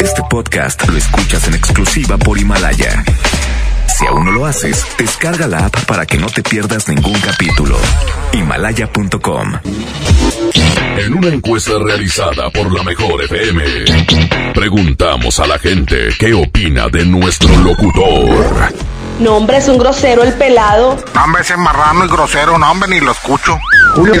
Este podcast lo escuchas en exclusiva por Himalaya. Si aún no lo haces, descarga la app para que no te pierdas ningún capítulo. Himalaya.com. En una encuesta realizada por la Mejor FM, preguntamos a la gente qué opina de nuestro locutor. No, hombre, es un grosero el pelado. Hombre, ese marrano y grosero, no, hombre, ni lo escucho. Julio,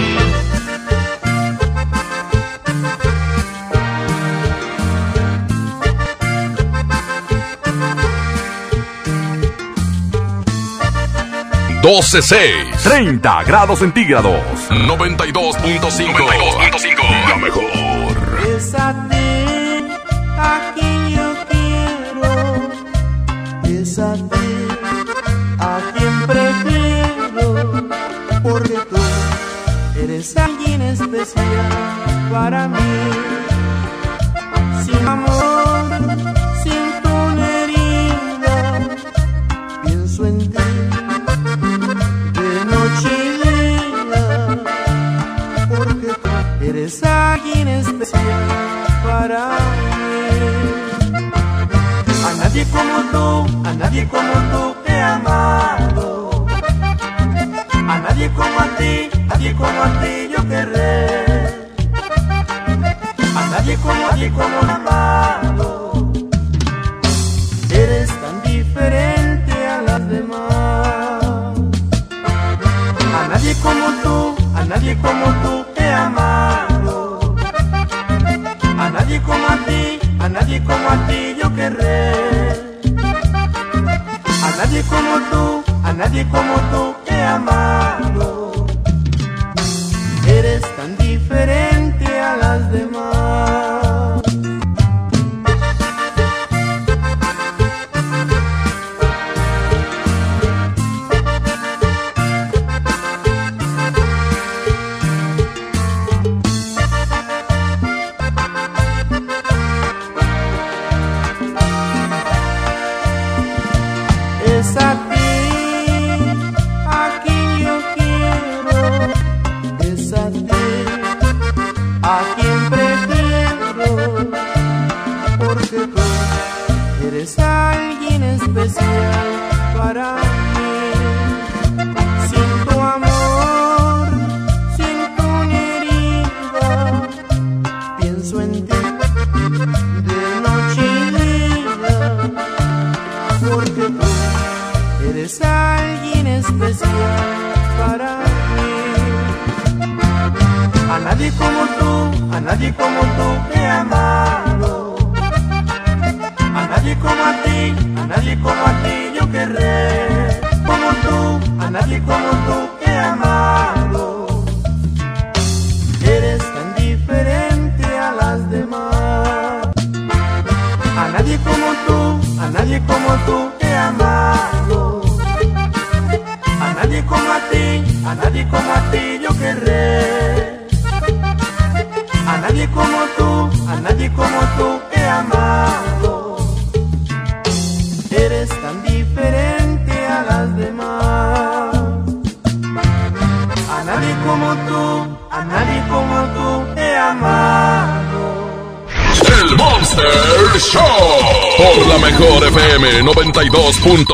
Doce seis. 30 grados centígrados. 92.5. 92.5. La mejor. Es a ti a quien yo quiero, es a ti a quien prefiero, porque tú eres alguien especial para mí. Sin amor, eres alguien especial para mí. A nadie como tú, a nadie como tú he amado. A nadie como a ti, a nadie como a ti yo querré. A nadie como a ti como he amado. Eres tan diferente a las demás. A nadie como tú, a nadie como tú nadie como a ti, a nadie como a ti yo querré. A nadie como tú, a nadie como tú he amado.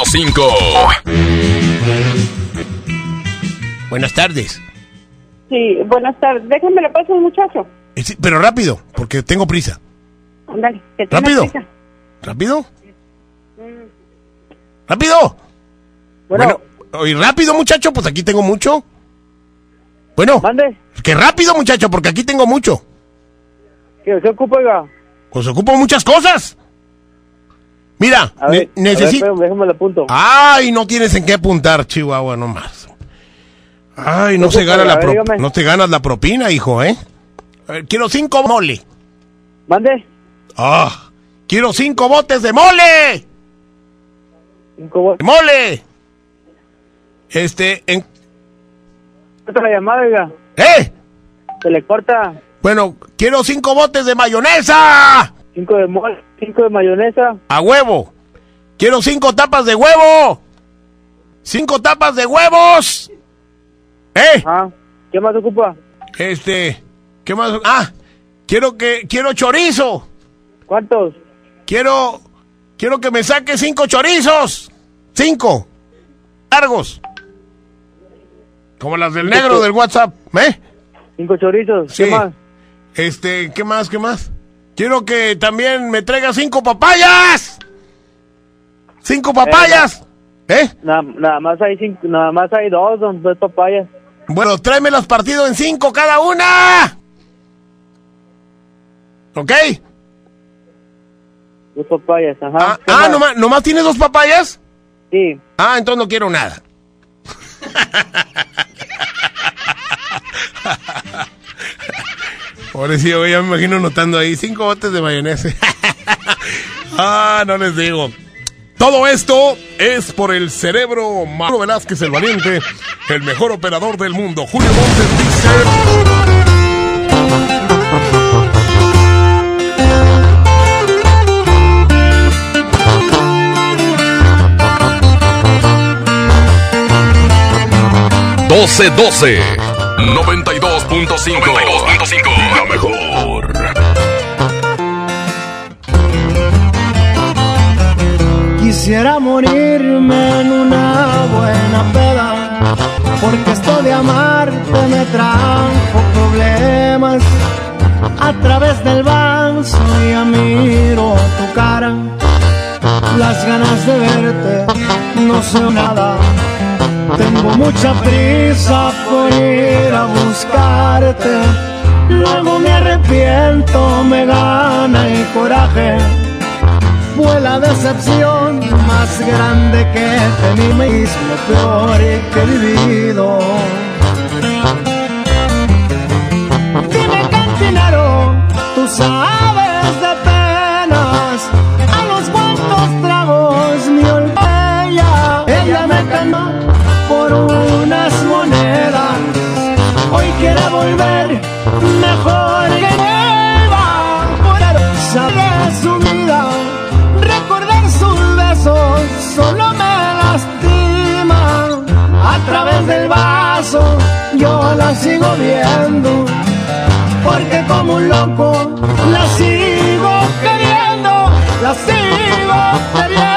92.5. Buenas tardes. Sí, buenas tardes. Déjame le paso un muchacho. Eh, sí, pero rápido, porque tengo prisa. Ándale, que tiene ¿Rápido? prisa. ¿Rápido? ¡Rápido! Bueno. oye, rápido, muchacho, pues aquí tengo mucho. Bueno. Que rápido, muchacho, porque aquí tengo mucho. ¿Qué se ocupa, oiga? Pues ocupo muchas cosas. Mira, necesito... déjame el apunto. Ay, no tienes en qué apuntar, Chihuahua, nomás. Ay, no ¿Qué se gana la ver, no te ganas la propina, hijo, ¿eh? A ver, quiero cinco mole. ¿Mande? Ah, quiero cinco botes de mole. Cinco botes. Mole. Este, en, la llamada, oiga. ¿eh? Se le corta. Bueno, quiero cinco botes de mayonesa. Cinco de mol, cinco de mayonesa. A huevo. Quiero cinco tapas de huevo. Cinco tapas de huevos. ¿Eh? Ah, ¿qué más ocupa? Este, ¿qué más? Ah, quiero que, quiero chorizo. ¿Cuántos? Quiero, quiero que me saque cinco chorizos. Cinco. Largos. Como las del negro del WhatsApp, ¿eh? Cinco chorizos. Sí. ¿Qué más? Este, ¿qué más, qué más? Quiero que también me traiga cinco papayas. Cinco papayas. ¿Eh? Nada, nada más hay cinco, nada más hay dos, don, dos papayas. Bueno, tráemelas partido en cinco cada una. ¿Ok? Dos papayas, ajá. Ah, ¿Qué ah, más? nomás, ¿nomás tienes dos papayas? Sí. Ah, entonces no quiero nada. Pobrecillo, ya me imagino notando ahí cinco botes de mayonesa. ah, no les digo. Todo esto es por el cerebro Mauro Velázquez el Valiente, el mejor operador del mundo. Julio Montes dice... Doce doce 92.5 La mejor Quisiera morirme en una buena peda, porque esto de amarte me trajo problemas. A través del vaso ya miro tu cara, las ganas de verte no sé nada. Tengo mucha prisa por ir a buscarte, luego me arrepiento, me gana el coraje. Fue la decepción más grande que mí mismo, peor que he vivido. Dime cantinero, tú sabes de penas, a los cuantos tragos me olvidé ella, me ganó por unas mejor que nueva, por saber su vida recordar sus besos solo me lastima. A través del vaso yo la sigo viendo, porque como un loco la sigo queriendo, la sigo queriendo.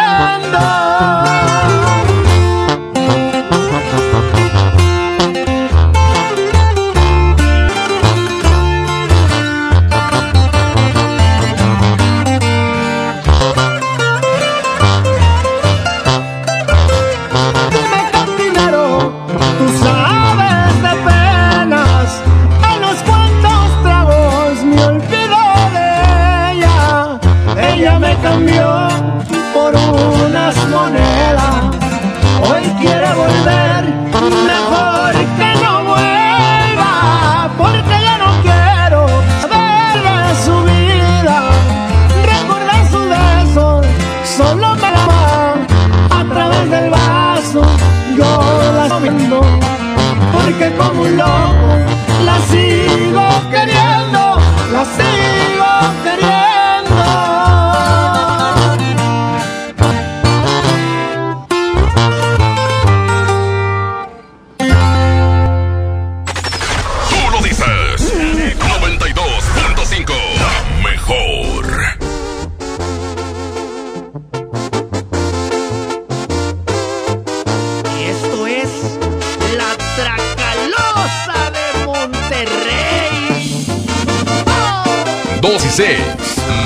96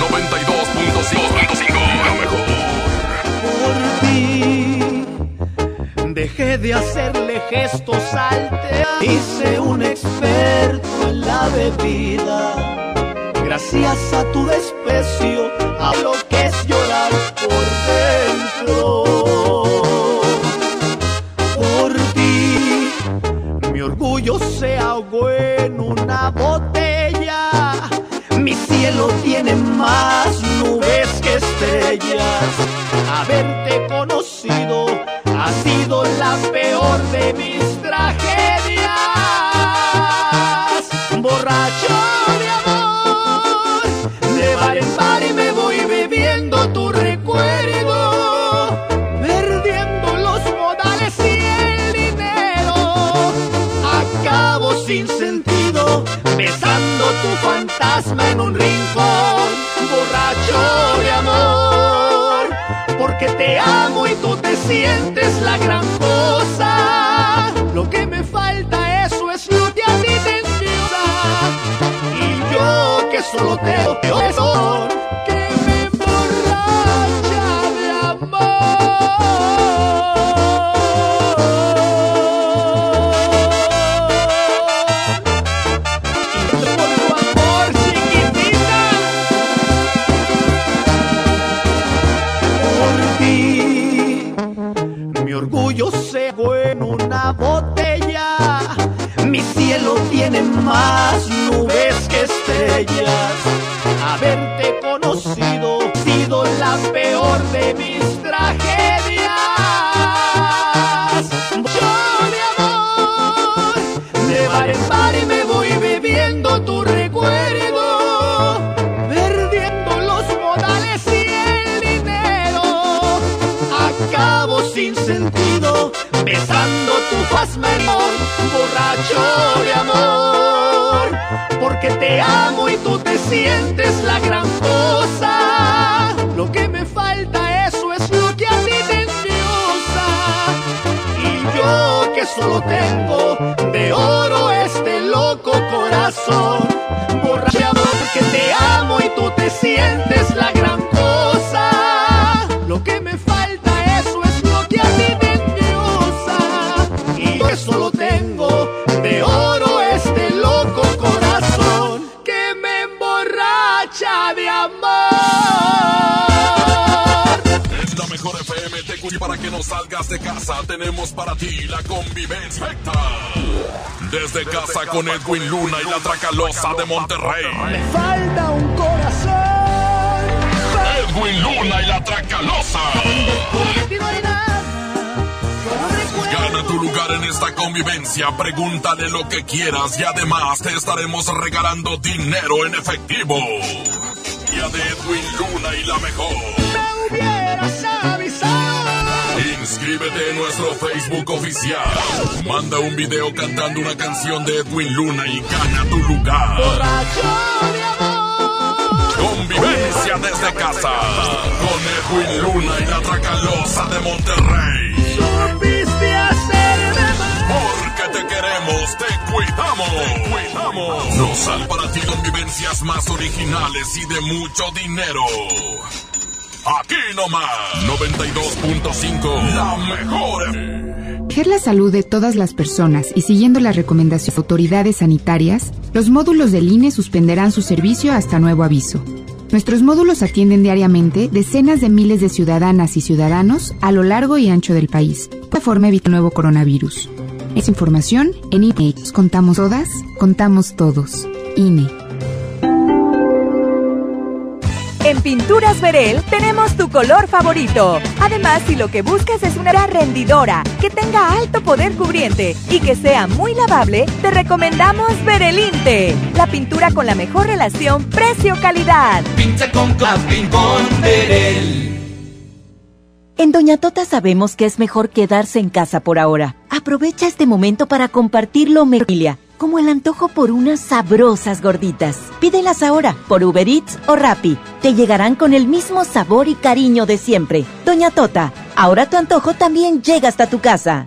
92.5 La mejor. Por ti dejé de hacerle gestos salte hice un experto en la bebida. Gracias a tu desprecio, a que es llorar por dentro. Por ti, mi orgullo se ahogó en una botella Cielo tiene más nubes que estrellas. Haberte conocido que solo tengo eso, salgas de casa. Tenemos para ti la convivencia perfecta. Desde casa con Edwin Luna y la Tracalosa de Monterrey. Falta un corazón. Edwin Luna y la Tracalosa. Gana tu lugar en esta convivencia, pregúntale lo que quieras y además te estaremos regalando dinero en efectivo. Ya de Edwin Luna y la mejor. hubieras avisado. Inscríbete en nuestro Facebook oficial. Manda un video cantando una canción de Edwin Luna y gana tu lugar. Convivencia desde casa. Con Edwin Luna y la Tracalosa de Monterrey. Supiste hacerme Porque te queremos, te cuidamos. Te cuidamos. Nos sal para ti convivencias más originales y de mucho dinero. Aquí nomás, 92.5, la mejor. Proteger la salud de todas las personas y siguiendo las recomendaciones de autoridades sanitarias, los módulos del INE suspenderán su servicio hasta nuevo aviso. Nuestros módulos atienden diariamente decenas de miles de ciudadanas y ciudadanos a lo largo y ancho del país. De forma evita el nuevo coronavirus. Es información en INE. Contamos todas, contamos todos. INE. En Pinturas Verel tenemos tu color favorito. Además, si lo que buscas es una rendidora, que tenga alto poder cubriente y que sea muy lavable, te recomendamos Verelinte, la pintura con la mejor relación precio-calidad. Pinta con Clapin con Verel. En Doña Tota sabemos que es mejor quedarse en casa por ahora. Aprovecha este momento para compartir lo mejor, familia, como el antojo por unas sabrosas gorditas. Pídelas ahora por Uber Eats o Rappi. Te llegarán con el mismo sabor y cariño de siempre. Doña Tota, ahora tu antojo también llega hasta tu casa.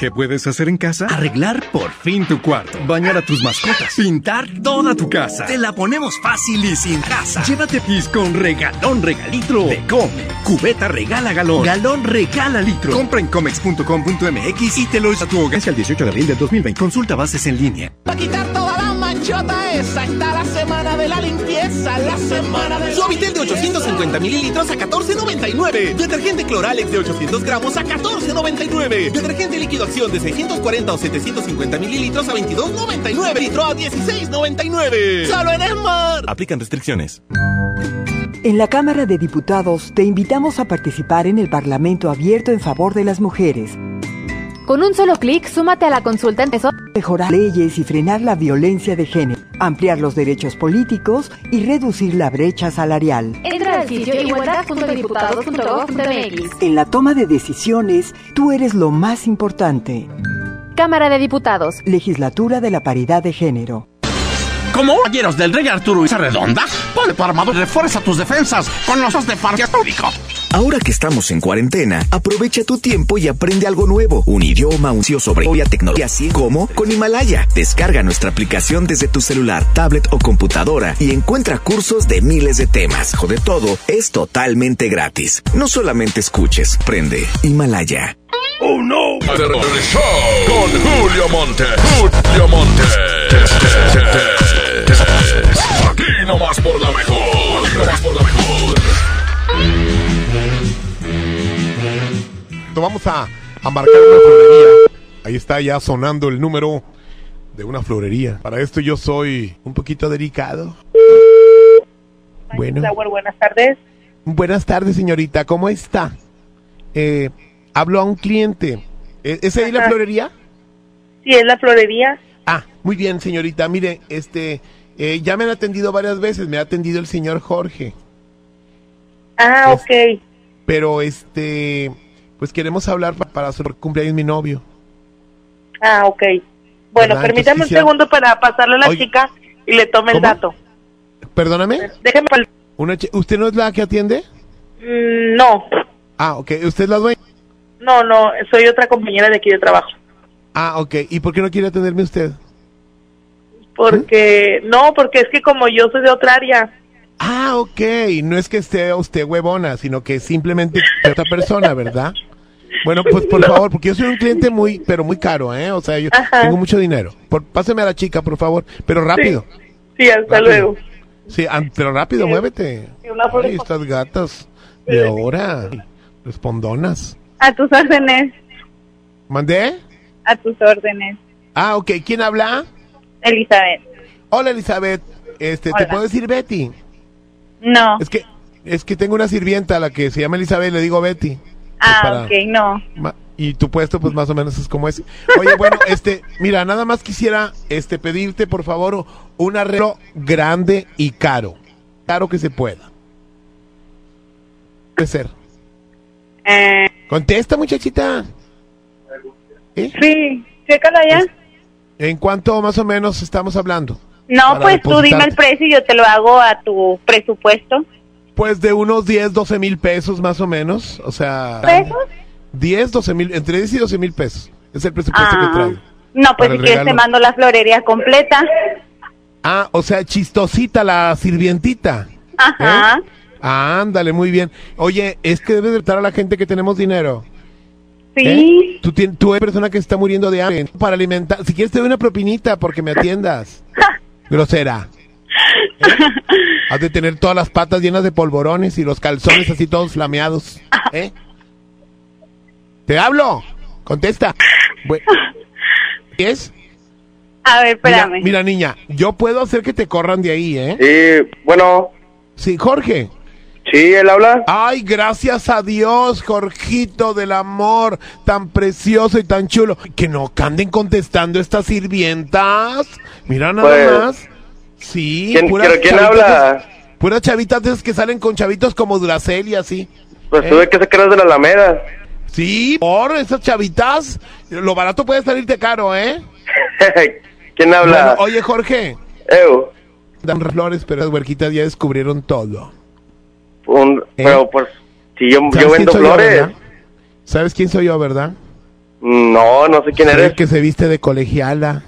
¿Qué puedes hacer en casa? Arreglar por fin tu cuarto. Bañar a tus mascotas. Pintar toda tu casa. Te la ponemos fácil y sin casa. Llévate pis con regalón regalitro de Come. Cubeta regala galón. Galón regala litro. Compra en comex.com.mx y te lo a tu hogar. Hacia el 18 de abril del 2020. Consulta bases en línea. Para quitar toda la manchota esa está la semana de la limpieza, la semana de Suavitel de 850 mililitros a 14.99. Detergente Cloralex de 800 gramos a 14.99. Detergente líquido acción de 640 o 750 mililitros a 22.99. Litro a 16.99. Solo en Esmar. Aplican restricciones. En la Cámara de Diputados te invitamos a participar en el Parlamento abierto en favor de las mujeres. Con un solo clic, súmate a la consulta en eso. Mejorar leyes y frenar la violencia de género, ampliar los derechos políticos y reducir la brecha salarial. Entra al sitio igualdad.diputados.gov.mx. En la toma de decisiones, tú eres lo más importante. Cámara de Diputados. Legislatura de la Paridad de Género. Como caballeros del Rey Arturo y Redonda, ponle tu armadura y refuerza tus defensas con los dos de farmacéutico. Ahora que estamos en cuarentena, aprovecha tu tiempo y aprende algo nuevo. Un idioma, un CEO sobre historia, tecnología, así como con Himalaya. Descarga nuestra aplicación desde tu celular, tablet o computadora y encuentra cursos de miles de temas. De todo, es totalmente gratis. No solamente escuches, prende Himalaya. ¡Oh, no! Show con Julio Monte. Julio Monte. Aquí nomás por la mejor. Aquí nomás por la mejor. Vamos a, a marcar una florería. Ahí está ya sonando el número de una florería. Para esto yo soy un poquito delicado. Bueno. buenas tardes. Buenas tardes, señorita. ¿Cómo está? Eh, hablo a un cliente. ¿E- ¿Es ahí la florería? Sí, es la florería. Ah, muy bien, señorita. Mire, este, eh, ya me han atendido varias veces. Me ha atendido el señor Jorge. Ah, ok. Pero, este, pues queremos hablar pa- para su cumpleaños mi novio. Ah, ok. Bueno, ¿Verdad? permítame Entonces un segundo para pasarle a la Oye. chica y le tome el ¿Cómo? dato. Perdóname. Déjeme. Una ¿Usted no es la que atiende? Mm, no, Ah, ok. ¿Usted es la dueña? no, no, soy otra compañera de aquí de trabajo. Ah, ok. ¿Y por qué no quiere atenderme usted? Porque, no, porque es que como yo soy de otra área. Ah, ok. No es que esté usted huevona, sino que simplemente otra persona, ¿verdad? Bueno, pues por favor, porque yo soy un cliente muy, pero muy caro, ¿eh? O sea, yo Ajá. tengo mucho dinero. Por, páseme a la chica, por favor, pero rápido. Sí, hasta Rápido. luego. Sí, pero rápido, muévete. flor Ay, estas gatas de ahora, respondonas. A tus órdenes, ¿Mandé? a tus órdenes. Ah, ok. ¿Quién habla? Elizabeth. Hola, Elizabeth. Este, ¿te puedo decir Betty? No. Es que, es que tengo una sirvienta a la que se llama Elizabeth, le digo Betty. ah, para- ok, no. Y tu puesto, pues más o menos es como es. Oye, bueno, este, mira, nada más quisiera, este, pedirte, por favor, un arreglo grande y caro. Caro que se pueda. Puede ser. Eh, Contesta, muchachita. ¿Eh? sí, chécala ya. ¿En cuánto más o menos estamos hablando? No, pues tú dime el precio y yo te lo hago a tu presupuesto. Pues de unos 10, 12 mil pesos más o menos. O sea. ¿Pesos? 10, 12 mil, entre 10 y 12 mil pesos. Es el presupuesto Ah. que traigo. No, pues si quieres te mando la florería completa. Ah, o sea, chistosita la sirvientita. Ajá. Ah, ándale, muy bien. Oye, es que debes de tratar a la gente que tenemos dinero. Sí. ¿Eh? Tú, tú eres persona que se está muriendo de hambre. Para alimentar. Si quieres, te doy una propinita porque me atiendas. Grosera. ¿Eh? Has de tener todas las patas llenas de polvorones y los calzones así todos flameados. ¿Eh? Te hablo. Contesta. Bu- ¿Qué es? A ver, Mira, espérame. mira, niña, yo puedo hacer que te corran de ahí, ¿eh? Sí, bueno. Sí, Jorge. Sí, él habla. Ay, gracias a Dios, Jorgito del amor, tan precioso y tan chulo. Que no anden contestando estas sirvientas. Mira nada Pues- más. Sí, ¿Quién- puras pero quién habla? de- Puras chavitas de esas que salen con chavitos como Duracel y así. Pues ¿Eh? tuve que sacarlas de la Alameda. Sí, por esas chavitas. Lo barato puede salirte caro, ¿eh? ¿Quién habla? Bueno, oye, Jorge. Eu, Dan flores, pero las huerquitas ya descubrieron todo. Un- pero pues, si yo, ¿Sabes yo vendo yo, flores. ¿Sabes quién soy yo, verdad? no, no sé quién Soy eres. el que se viste de colegiala,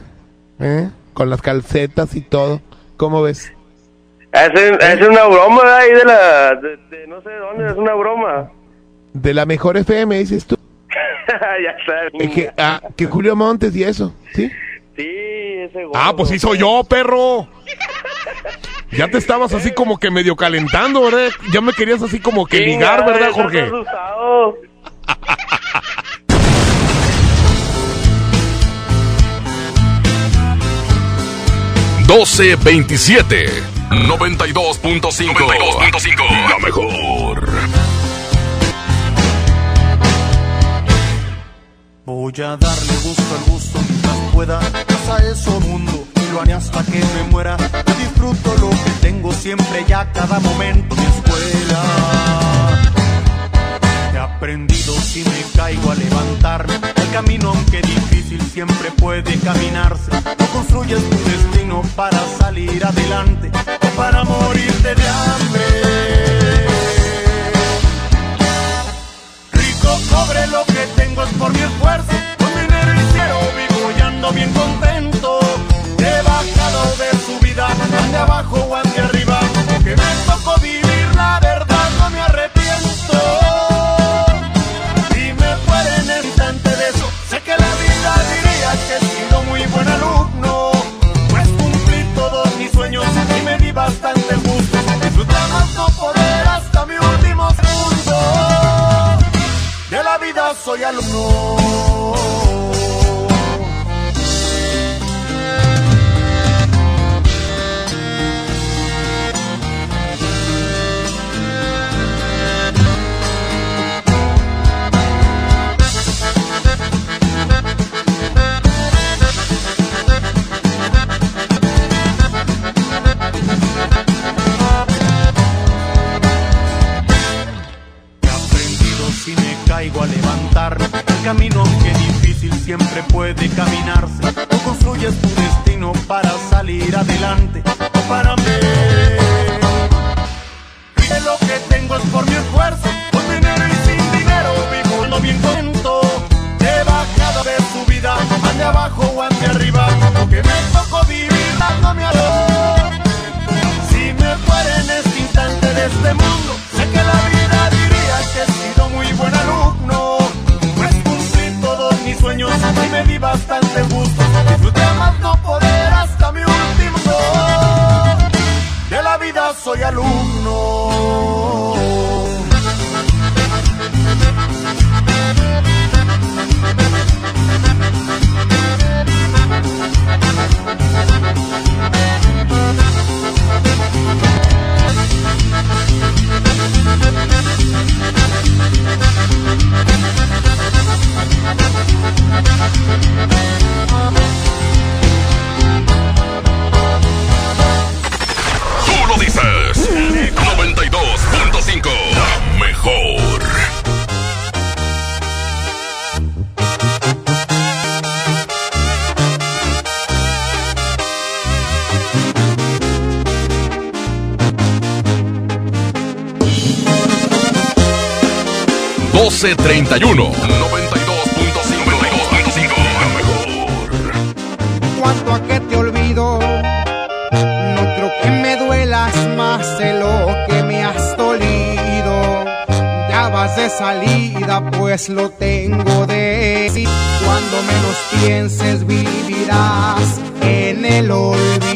¿eh? Con las calcetas y todo. ¿Cómo ves? Es, es una broma ahí de la... De, de no sé de dónde, es una broma. De la mejor FM, dices tú. ya sabes. Eh, que, ah, que Julio Montes y eso, ¿sí? Sí, ese gordo. Ah, pues sí soy yo, perro. Ya te estabas así como que medio calentando, ¿verdad? Ya me querías así como que ligar, ¿verdad, Jorge? doce veintisiete 92.5 92.5 La mejor. Voy a darle gusto al gusto mientras pueda. Pasa eso mundo haré hasta que me muera. Yo disfruto lo que tengo siempre ya cada momento. Mi escuela. He aprendido si me caigo a levantarme. El camino aunque difícil siempre puede caminarse. No construyes tu destino para salir adelante o para morirte de hambre. Rico, pobre, lo que tengo es por mi esfuerzo. Con dinero y cero vivo y ando bien contento. He bajado de su vida, ande abajo o ande arriba. Que me tocó vivir, la verdad no me arrepiento. Si me fuera en el instante de eso, sé que la vida diría que he sido muy buen alumno. Pues cumplí todos mis sueños y me di bastante gusto. Disfruté más no poder hasta mi último segundo. De la vida soy alumno. Camino aunque difícil siempre puede caminarse. Tú construyes tu destino para salir adelante o para mí. 1131 92.5 92.5 Cuanto a que te olvido, no creo que me duelas más de lo que me has dolido. Ya vas de salida, pues lo tengo de sí. Cuando menos pienses, vivirás en el olvido.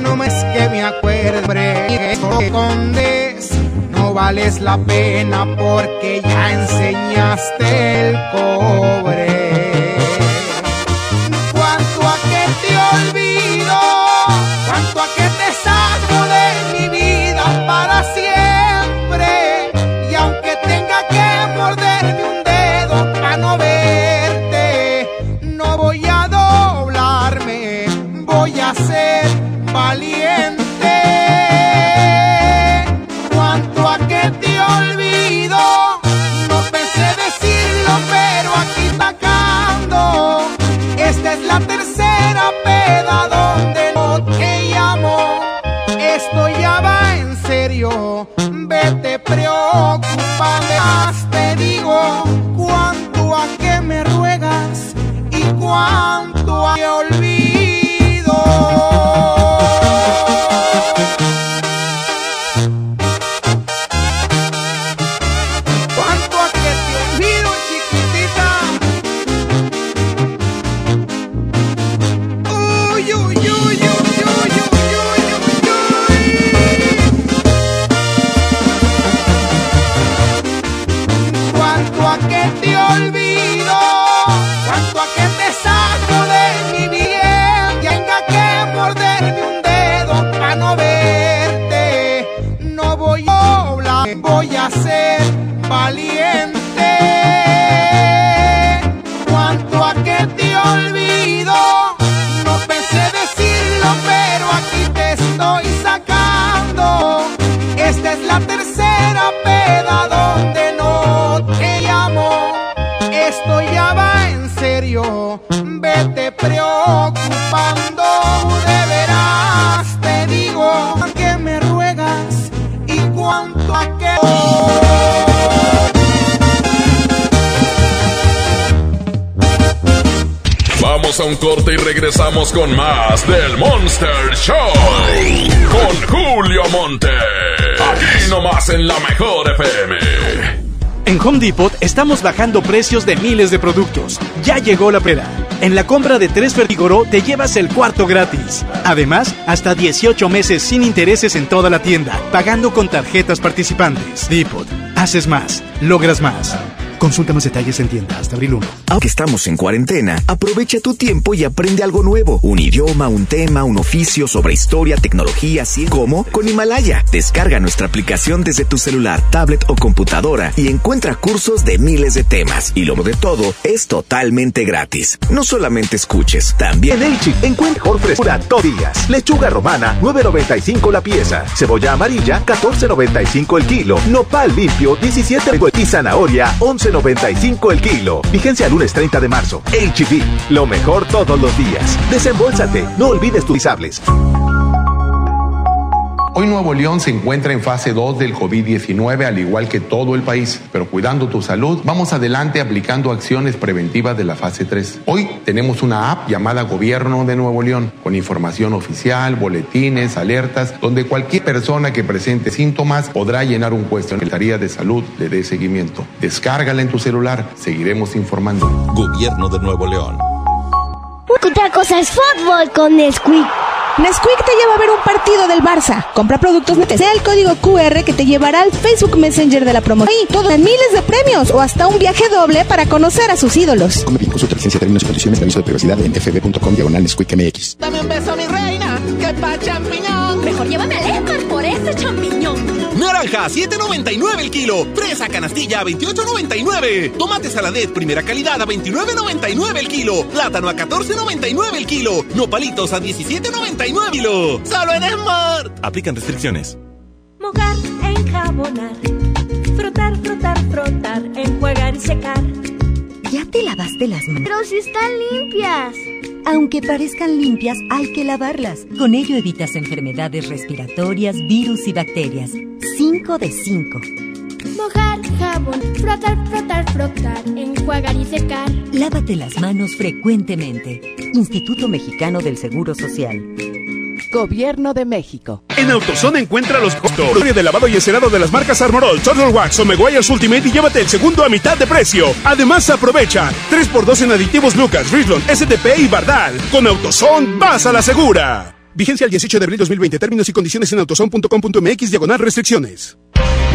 No me es que me acuerde, escondes. No vales la pena porque ya enseñaste el cobre. Corte y regresamos con más del Monster Show. Con Julio Monte. Aquí nomás en la mejor FM. En Home Depot estamos bajando precios de miles de productos. Ya llegó la pera. En la compra de tres Fertigoró te llevas el cuarto gratis. Además, hasta 18 meses sin intereses en toda la tienda, pagando con tarjetas participantes. Depot. Haces más. Logras más. Consulta más detalles en tienda hasta abril 1. Aunque estamos en cuarentena, aprovecha tu tiempo y aprende algo nuevo. Un idioma, un tema, un oficio sobre historia, tecnología, así como con Himalaya. Descarga nuestra aplicación desde tu celular, tablet o computadora y encuentra cursos de miles de temas. Y lo de todo es totalmente gratis. No solamente escuches, también... En Elchi encuentra mejor frescura todos días. Lechuga romana, 9.95 la pieza. Cebolla amarilla, 14.95 el kilo. Nopal limpio, 17 y zanahoria, 11.95 el kilo. Vigencia el lunes 30 de marzo. HB, lo mejor todos los días. Desembolsate, no olvides tus pisables. Hoy Nuevo León se encuentra en fase 2 del COVID-19, al igual que todo el país. Pero cuidando tu salud, vamos adelante aplicando acciones preventivas de la fase 3. Hoy tenemos una app llamada Gobierno de Nuevo León, con información oficial, boletines, alertas, donde cualquier persona que presente síntomas podrá llenar un cuestionario la de salud le dé seguimiento. Descárgala en tu celular, seguiremos informando. Gobierno de Nuevo León. Otra cosa es fútbol con Nesquik. Nesquik te lleva a ver un partido del Barça. Compra productos. Sea el código QR que te llevará al Facebook Messenger de la promoción. Y todos miles de premios o hasta un viaje doble para conocer a sus ídolos. Come bien, consulta licencia, términos y condiciones de aviso de privacidad en fb.com diagonal Nesquik MX. Dame un beso, mi reina, que pa' champiñón. Mejor llévame al Esmar por ese champiñón. Naranja, 7.99 el kilo. Fresa canastilla, 28.99. Tomate saladet, primera calidad, a 29.99 el kilo. Plátano a 14.99 el kilo. Nopalitos a 17.99 el kilo. Solo en Smart. Aplican restricciones. Mojar, enjabonar, frotar, frotar, frotar, enjuagar y secar. ¿Ya te lavaste las manos? Pero si están limpias. Aunque parezcan limpias, hay que lavarlas. Con ello evitas enfermedades respiratorias, virus y bacterias. 5 de 5. Mojar, jabón, frotar, frotar, frotar, enjuagar y secar. Lávate las manos frecuentemente. Instituto Mexicano del Seguro Social. Gobierno de México. En AutoZone encuentra los costos de lavado y encerado de las marcas Armorol, Total Wax o Meguiar's Ultimate y llévate el segundo a mitad de precio. Además aprovecha 3x2 en aditivos Lucas, Richland, SDP y Bardal. Con AutoZone vas a la segura. Vigencia el 18 de abril 2020. Términos y condiciones en autozone.com.mx diagonal restricciones.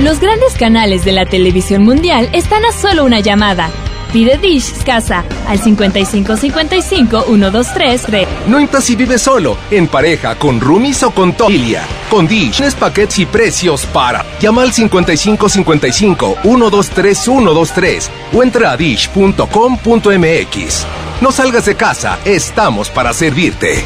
Los grandes canales de la televisión mundial están a solo una llamada. Pide Dish Casa al 5555 123 3. No importa si vives solo, en pareja, con roomies o con familia. Con Dish tienes paquetes y precios para. Llama al 5555 123 123 o entra a dish.com.mx. No salgas de casa, estamos para servirte.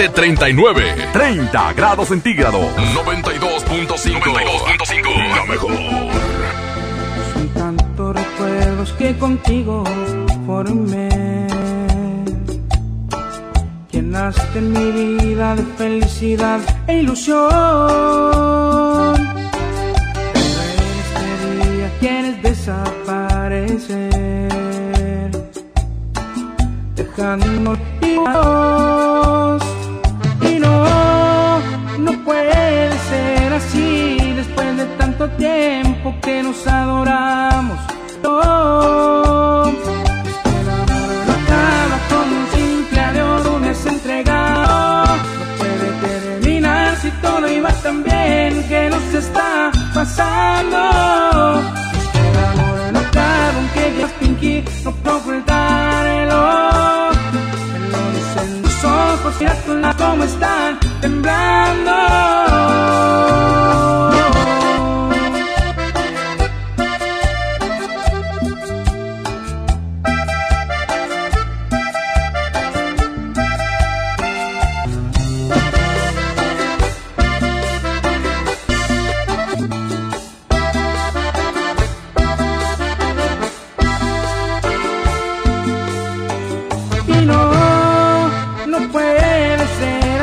C39. 30 grados centígrados. 92.5. 92.5. La mejor. Son tantos recuerdos que contigo formé. Llenaste mi vida de felicidad e ilusión. Pero este día quieres desaparecer. Dejándonos vivos. Tanto tiempo que nos adoramos. Amor no acaba con un simple adiós, un es entregado. No puede terminar si todo iba tan bien que nos está pasando. El amor no acaba aunque ya pinky no ocultarlo. Me lo dicen los ojos, mira tú la cómo están temblando.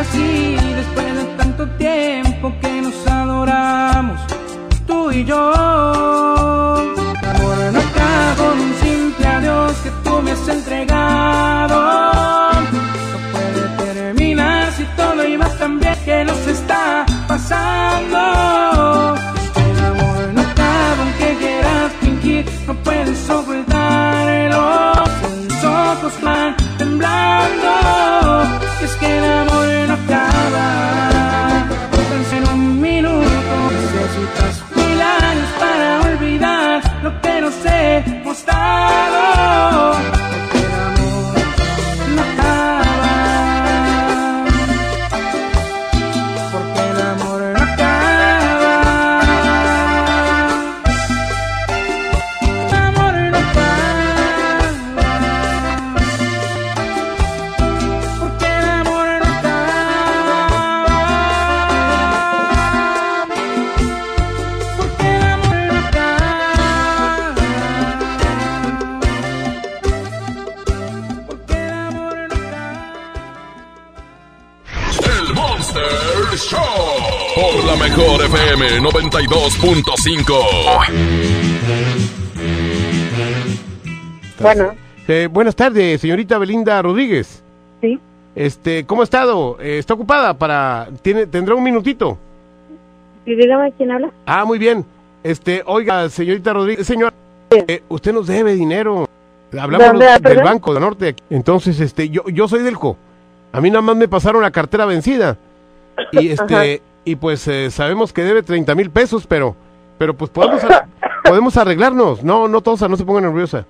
Así después de tanto tiempo que nos adoramos, tú y yo. Amor no acaba con un simple adiós que tú me has entregado. No puede terminar si todo iba tan bien que nos está pasando. 92.5. Bueno. Eh, buenas tardes, señorita Belinda Rodríguez. Sí. Este, ¿cómo ha estado? Eh, ¿Está ocupada para tiene tendrá un minutito? Sí, dígame quién habla. Ah, muy bien. Este, oiga, señorita Rodríguez, señor, eh, usted nos debe dinero. Hablamos ¿Dónde, del perdón? Banco del Norte. Entonces, este, yo yo soy del CO. A mí nada más me pasaron la cartera vencida. Y Ajá. Y pues eh, sabemos que debe 30 mil pesos, pero pero pues podemos podemos arreglarnos. No, no Tosa, no se ponga nerviosa.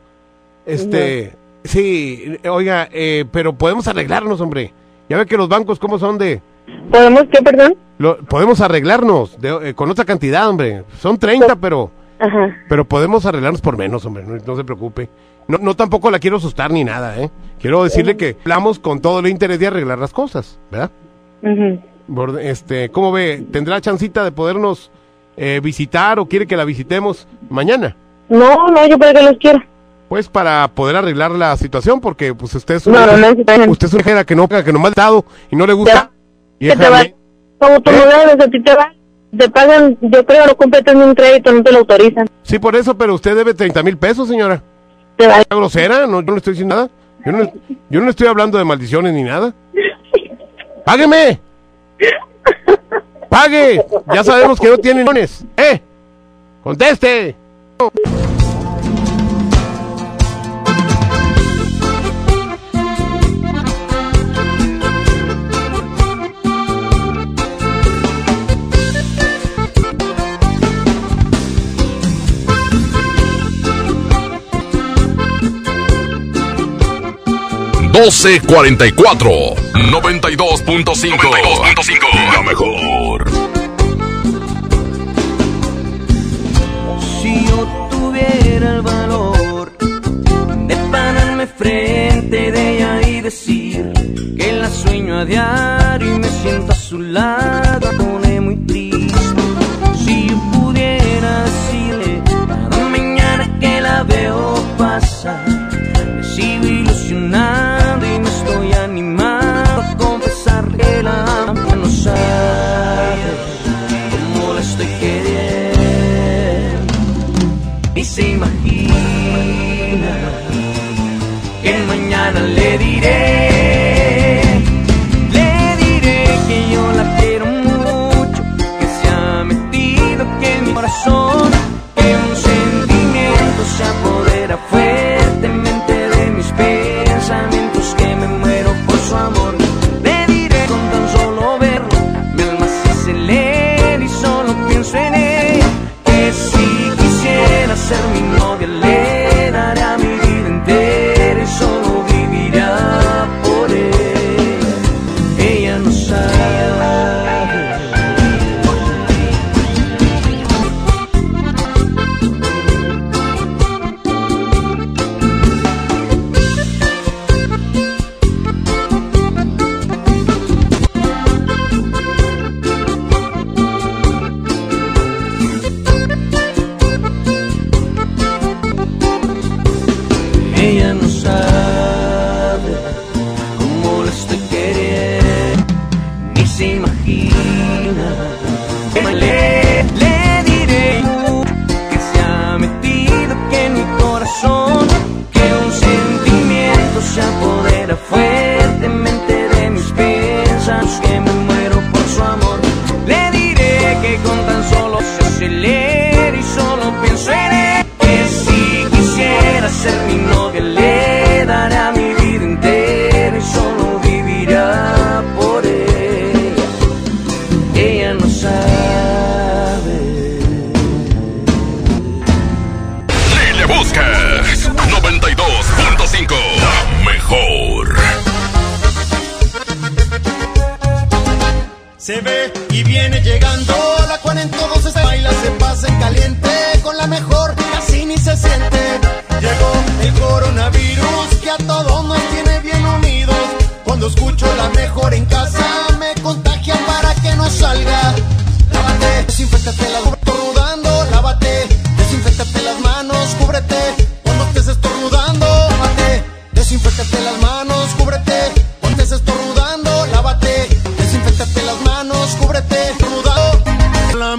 Este, sí, oiga, eh, pero podemos arreglarnos, hombre. Ya ve que los bancos cómo son de ¿Podemos qué, perdón? lo- podemos arreglarnos de- eh, con otra cantidad, hombre. Son 30, pero Ajá. pero podemos arreglarnos por menos, hombre. No, no se preocupe. No, no tampoco la quiero asustar ni nada, ¿eh? Quiero decirle que hablamos con todo el interés de arreglar las cosas, ¿verdad? Borde- Este, ¿cómo ve? ¿Tendrá chancita de podernos eh, visitar o quiere que la visitemos mañana? No, no, yo para qué los quiero. Pues para poder arreglar la situación, porque pues usted es No, una, no necesitan. usted es una mujer que no que no ha dado y no le gusta. ¿Qué te va? Como tú no debes, a ti te va. Te pagan, yo creo, no completas ni un crédito, no te lo autorizan. Sí, por eso, pero usted debe 30 mil pesos, señora. Te va. ¿Está grosera? No, yo no estoy diciendo nada. Yo no, yo no estoy hablando de maldiciones ni nada. ¡Págueme! Pague. Ya sabemos que no tiene dones. ¿Eh? Conteste. doce cuarenta y cuatro 92.5 92.5 La mejor. Si yo tuviera el valor de pararme frente de ella y decir que la sueño a diario y me siento a su lado, me pone muy triste. Si yo pudiera decirle cada mañana que la veo le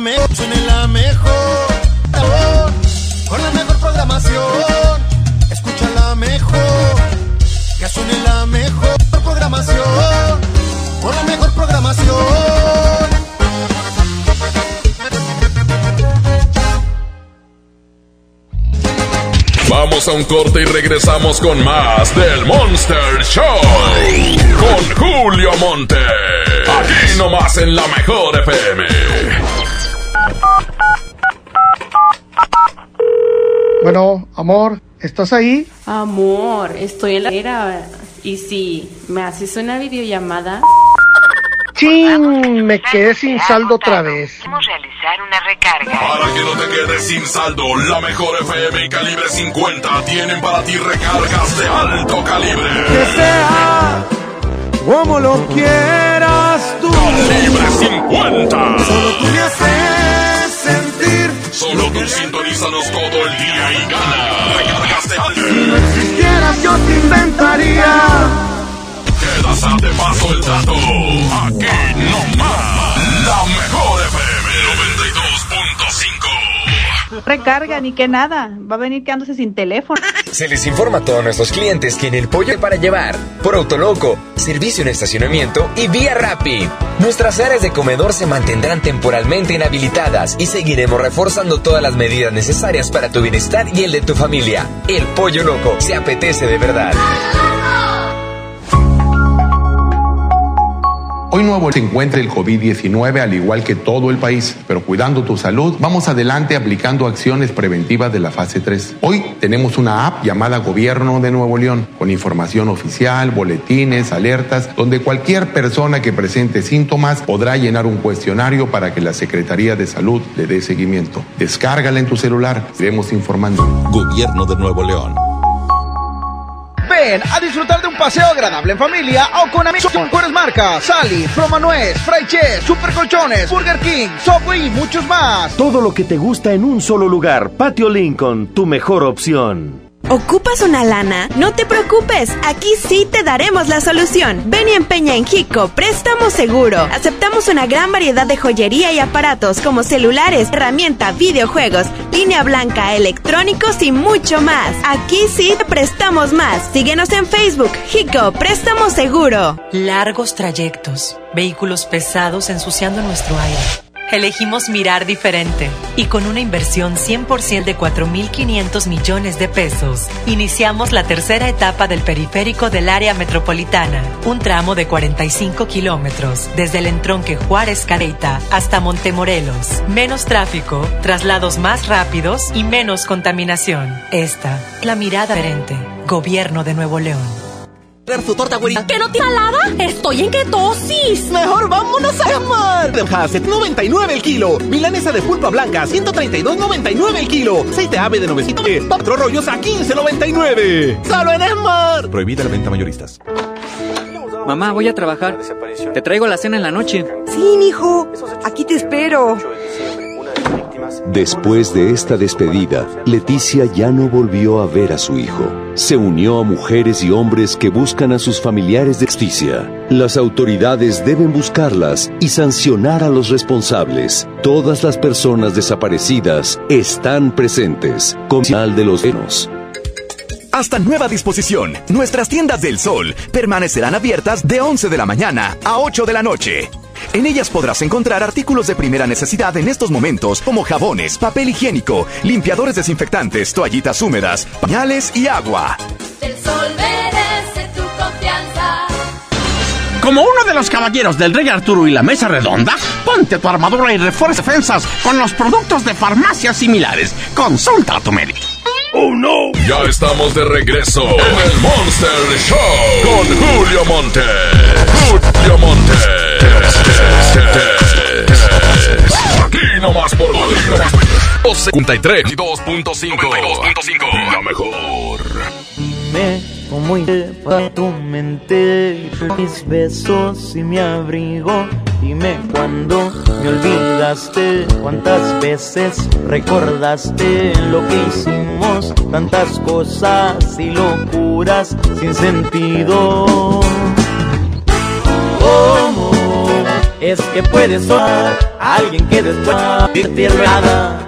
la suene la mejor, con la mejor programación. Escucha la mejor, que suene la mejor programación, con la mejor programación. Vamos a un corte y regresamos con más del Monster Show. Con Julio Monte. Aquí nomás en la mejor FM. Bueno, amor, ¿estás ahí? Amor, estoy en la era. Y si me haces una videollamada. ¡Chin! Me quedé sin saldo otra vez. realizar una recarga. Para que no te quedes sin saldo, la mejor FM y calibre 50 tienen para ti recargas de alto calibre. Que sea como lo quieras tú. Calibre 50. Solo tú me haces sentir. Solo tú sintonízanos todo el día y gana. Si no existieras, yo te inventaría. Quedas de paso el dato. Aquí nomás. La mejor Recarga ni que nada. Va a venir quedándose sin teléfono. Se les informa a todos nuestros clientes que en el pollo para llevar, por Autoloco, servicio en estacionamiento y vía Rappi. Nuestras áreas de comedor se mantendrán temporalmente inhabilitadas y seguiremos reforzando todas las medidas necesarias para tu bienestar y el de tu familia. El pollo loco se apetece de verdad. Hoy Nuevo se encuentra el COVID-19 al igual que todo el país, pero cuidando tu salud, vamos adelante aplicando acciones preventivas de la fase 3. Hoy tenemos una app llamada Gobierno de Nuevo León, con información oficial, boletines, alertas, donde cualquier persona que presente síntomas podrá llenar un cuestionario para que la Secretaría de Salud le dé seguimiento. Descárgala en tu celular, iremos informando. Gobierno de Nuevo León. Ven a disfrutar de un paseo agradable en familia o con amigos con mejores marcas. Sally, Promanuez, Fry Chess, Super Colchones, Burger King, Subway y muchos más. Todo lo que te gusta en un solo lugar. Patio Lincoln, tu mejor opción. ¿Ocupas una lana? No te preocupes, aquí sí te daremos la solución. Ven y empeña en Jico, préstamo seguro. Aceptamos una gran variedad de joyería y aparatos como celulares, herramienta, videojuegos, línea blanca, electrónicos y mucho más. Aquí sí te prestamos más. Síguenos en Facebook, Jico, préstamo seguro. Largos trayectos, vehículos pesados ensuciando nuestro aire. Elegimos mirar diferente y con una inversión 100% de 4.500 millones de pesos, iniciamos la tercera etapa del periférico del área metropolitana, un tramo de 45 kilómetros desde el entronque Juárez Careita hasta Montemorelos. Menos tráfico, traslados más rápidos y menos contaminación. Esta, la mirada diferente. Gobierno de Nuevo León su torta, güerita. ¿Que no tiene salada? Estoy en ketosis. Mejor vámonos a Mar. De Hasset, 99 el kilo. Milanesa de pulpa blanca, 132.99 el kilo. Aceite ave de 900. Cuatro rollos a 15.99. Solo en Esmar. Prohibida la venta mayoristas. Mamá, voy a trabajar. Te traigo la cena en la noche. Sí, mijo. Aquí te espero. Después de esta despedida, Leticia ya no volvió a ver a su hijo. Se unió a mujeres y hombres que buscan a sus familiares de justicia. Las autoridades deben buscarlas y sancionar a los responsables. Todas las personas desaparecidas están presentes. Con de los venos. Hasta nueva disposición, nuestras tiendas del sol permanecerán abiertas de 11 de la mañana a 8 de la noche. En ellas podrás encontrar artículos de primera necesidad en estos momentos como jabones, papel higiénico, limpiadores desinfectantes, toallitas húmedas, pañales y agua. El. Como uno de los caballeros del Rey Arturo y la Mesa Redonda, ponte tu armadura y refuerza defensas con los productos de farmacias similares. Consulta a tu médico. ¡Oh, no! Ya estamos de regreso en el Monster Show con Julio Monte. Julio Monte. Aquí nomás por por 53 y 2.5. La mejor. Dime cómo para tu mente mis besos y mi abrigo. Dime cuándo me olvidaste, cuántas veces recordaste lo que hicimos, tantas cosas y locuras sin sentido. ¿Cómo es que puedes sonar a alguien que después de nada?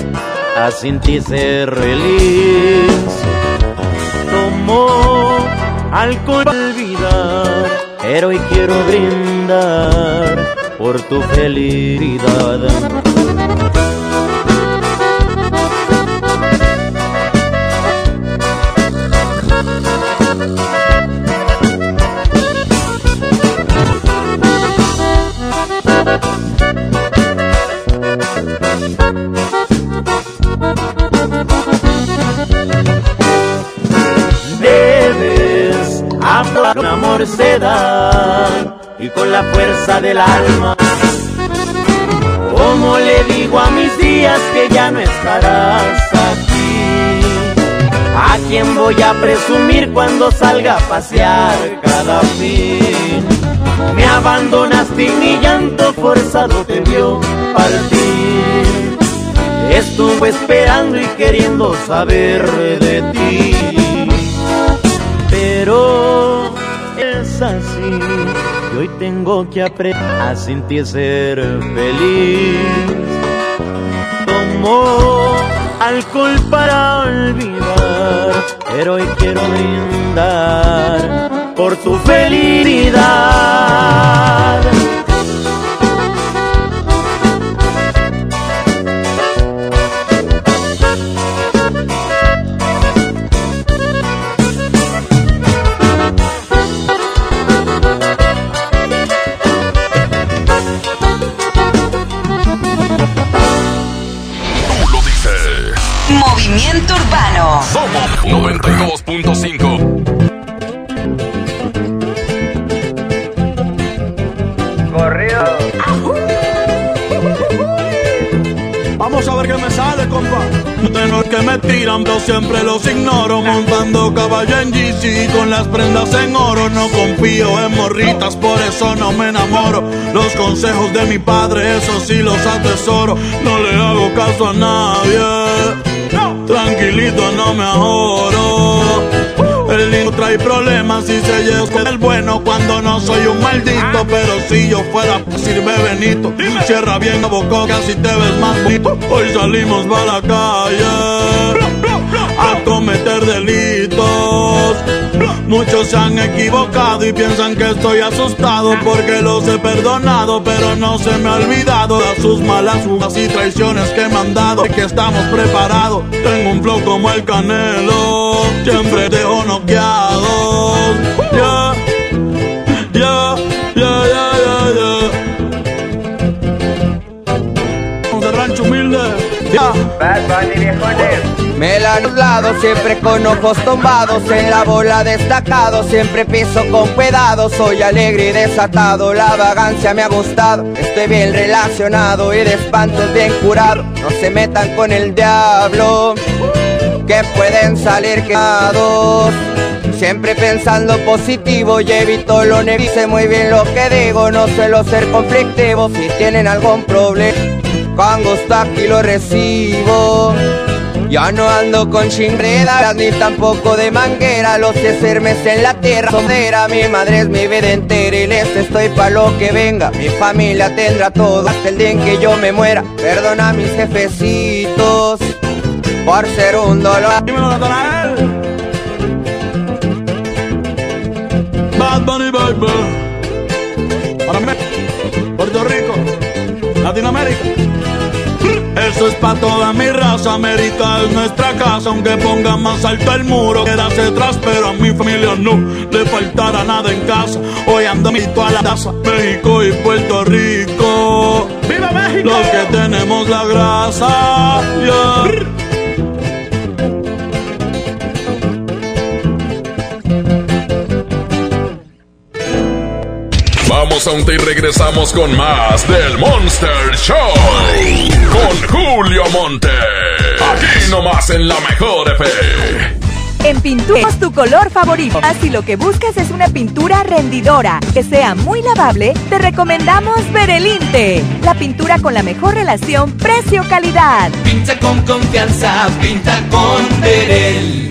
a sentir ser feliz. Tomo alcohol para olvidar, pero hoy quiero brindar por tu felicidad. Un amor se da y con la fuerza del alma. Como le digo a mis días que ya no estarás aquí? ¿A quién voy a presumir cuando salga a pasear cada fin? Me abandonaste y mi llanto forzado te vio partir. Estuve esperando y queriendo saber de ti. Pero y hoy tengo que aprender a sentir ser feliz. Tomo alcohol para olvidar, pero hoy quiero brindar por tu felicidad. Compa. Tenor que me tiran, pero siempre los ignoro. Montando caballo en GC con las prendas en oro. No confío en morritas, por eso no me enamoro. Los consejos de mi padre, eso sí los atesoro. No le hago caso a nadie. Tranquilito, no me ahorro. El niño trae problemas y se lleva con el bueno cuando no soy un maldito. Pero si yo fuera, sirve Benito. Cierra bien la boca, así te ves más bonito. Hoy salimos para la calle a cometer delitos. Muchos se han equivocado y piensan que estoy asustado porque los he perdonado, pero no se me ha olvidado de sus malas jugas y traiciones que me han dado. Que estamos preparados, tengo un flow como el canelo, siempre dejo noqueados. Ya, ya, ya, ya, ya, ya. De rancho humilde, ya. Me la han nublado, siempre con ojos tombados En la bola destacado, siempre piso con cuidado Soy alegre y desatado, la vagancia me ha gustado Estoy bien relacionado y de espantos bien curado No se metan con el diablo Que pueden salir quemados Siempre pensando positivo y evito lo negativo Sé muy bien lo que digo, no suelo ser conflictivo Si tienen algún problema, con gusto aquí lo recibo. Ya no ando con chingredas ni tampoco de manguera Los que sermes en la tierra sondera Mi madre es mi vida entera y les estoy pa' lo que venga Mi familia tendrá todo hasta el día en que yo me muera Perdona a mis jefecitos por ser un dolor Bad Bunny Baby Para mí, Puerto Rico, Latinoamérica Eso es pa' toda mi raza, América es nuestra casa Aunque ponga más alto el muro, quédase atrás Pero a mi familia no le faltará nada en casa Hoy ando mito a la taza, México y Puerto Rico ¡Viva México! Los que tenemos la grasa, yeah. Vamos a un y regresamos con más del Monster Show. Con Julio Monte. Aquí nomás en la mejor FM. En Pinturas tu color favorito. Si lo que buscas es una pintura rendidora que sea muy lavable, te recomendamos Berelinte, la pintura con la mejor relación precio-calidad. Pinta con confianza, pinta con Berel.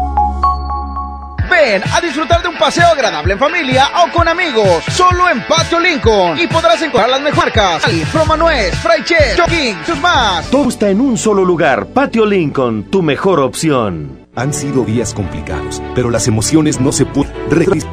Ven a disfrutar de un paseo agradable en familia o con amigos, solo en Patio Lincoln. Y podrás encontrar las mejores marcas: Roma Nuez, Fry Chess, Jogging, sus más. Todo está en un solo lugar. Patio Lincoln, tu mejor opción. Han sido días complicados, pero las emociones no se pueden.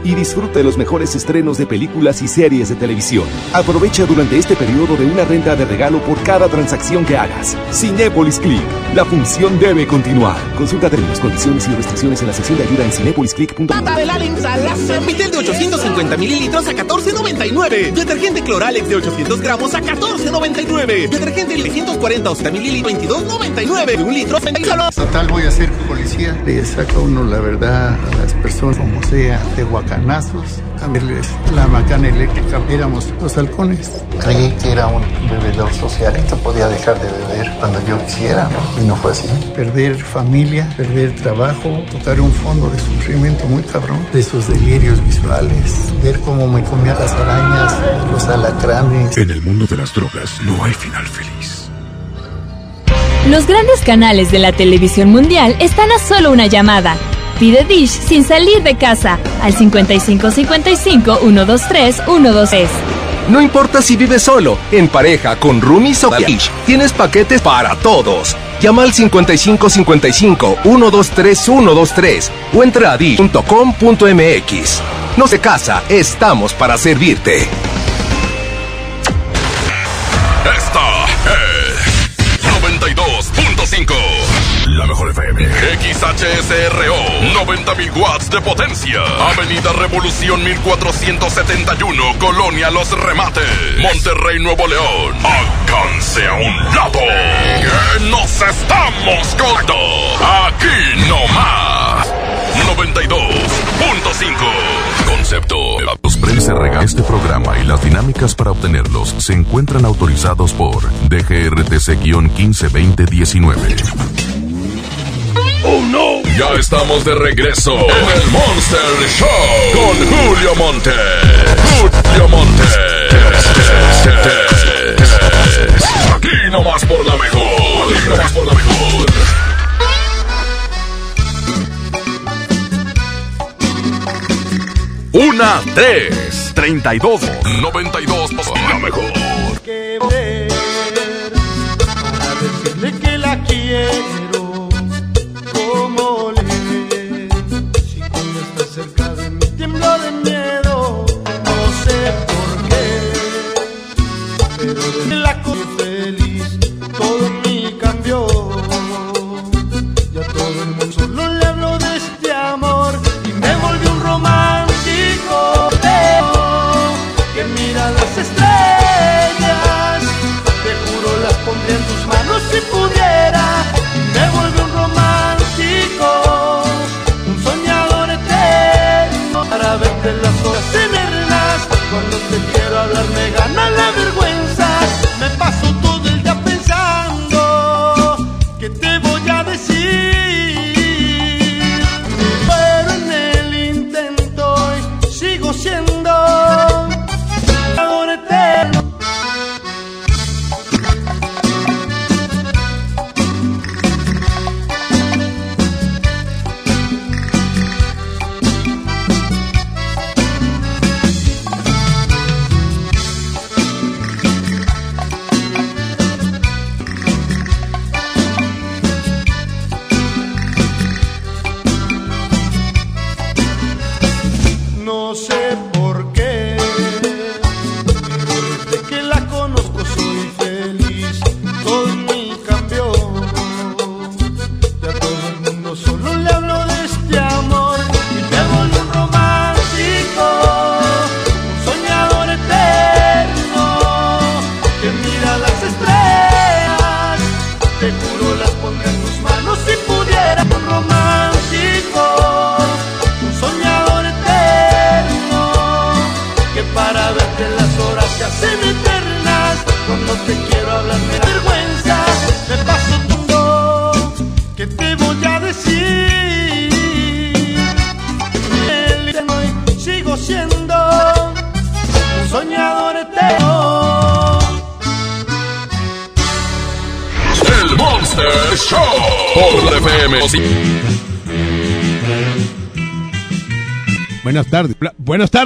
Y disfruta de los mejores estrenos de películas y series de televisión. Aprovecha durante este periodo de una renta de regalo por cada transacción que hagas. Cinépolis Click. La función debe continuar. Consulta términos, condiciones y restricciones en la sección de ayuda en cinépolisclick.com. Pata de la Linsalasa. Vitel de 850 mililitros a 14.99. Detergente Cloralex de 800 gramos a 14.99. Detergente 640 o 70 mililitros 22.99. Un litro. Total voy a ser policía le saca uno la verdad a las personas, como sea, de guacanazos, cambiarles la macana eléctrica. Éramos los halcones. Creí que era un bebedor social, esto podía dejar de beber cuando yo quisiera, ¿no? Y no fue así. Perder familia, perder trabajo, tocar un fondo de sufrimiento muy cabrón, de esos delirios visuales, ver cómo me comía las arañas, los alacranes. En el mundo de las drogas no hay final feliz. Los grandes canales de la televisión mundial están a solo una llamada. Pide Dish sin salir de casa al 5555 123 123. No importa si vives solo, en pareja, con roomies o Dish, tienes paquetes para todos. Llama al 5555 123 123 o entra a dish.com.mx. No se casa, estamos para servirte. Esta es 92.5. La mejor FM. XHSRO. 90.000 watts de potencia. Avenida Revolución 1471. Colonia Los Remates. Monterrey, Nuevo León. Alcance a un lado. Que nos estamos colando. Aquí no más. 92.5. Concepto. Los premios se regalan este programa y las dinámicas para obtenerlos se encuentran autorizados por DGRTC-152019. Ya estamos de regreso en el Monster Show con Julio Monte. Julio Monte. Aquí nomás por la mejor. Aquí nomás por la mejor. Una, tres, treinta y dos, noventa y dos, la mejor.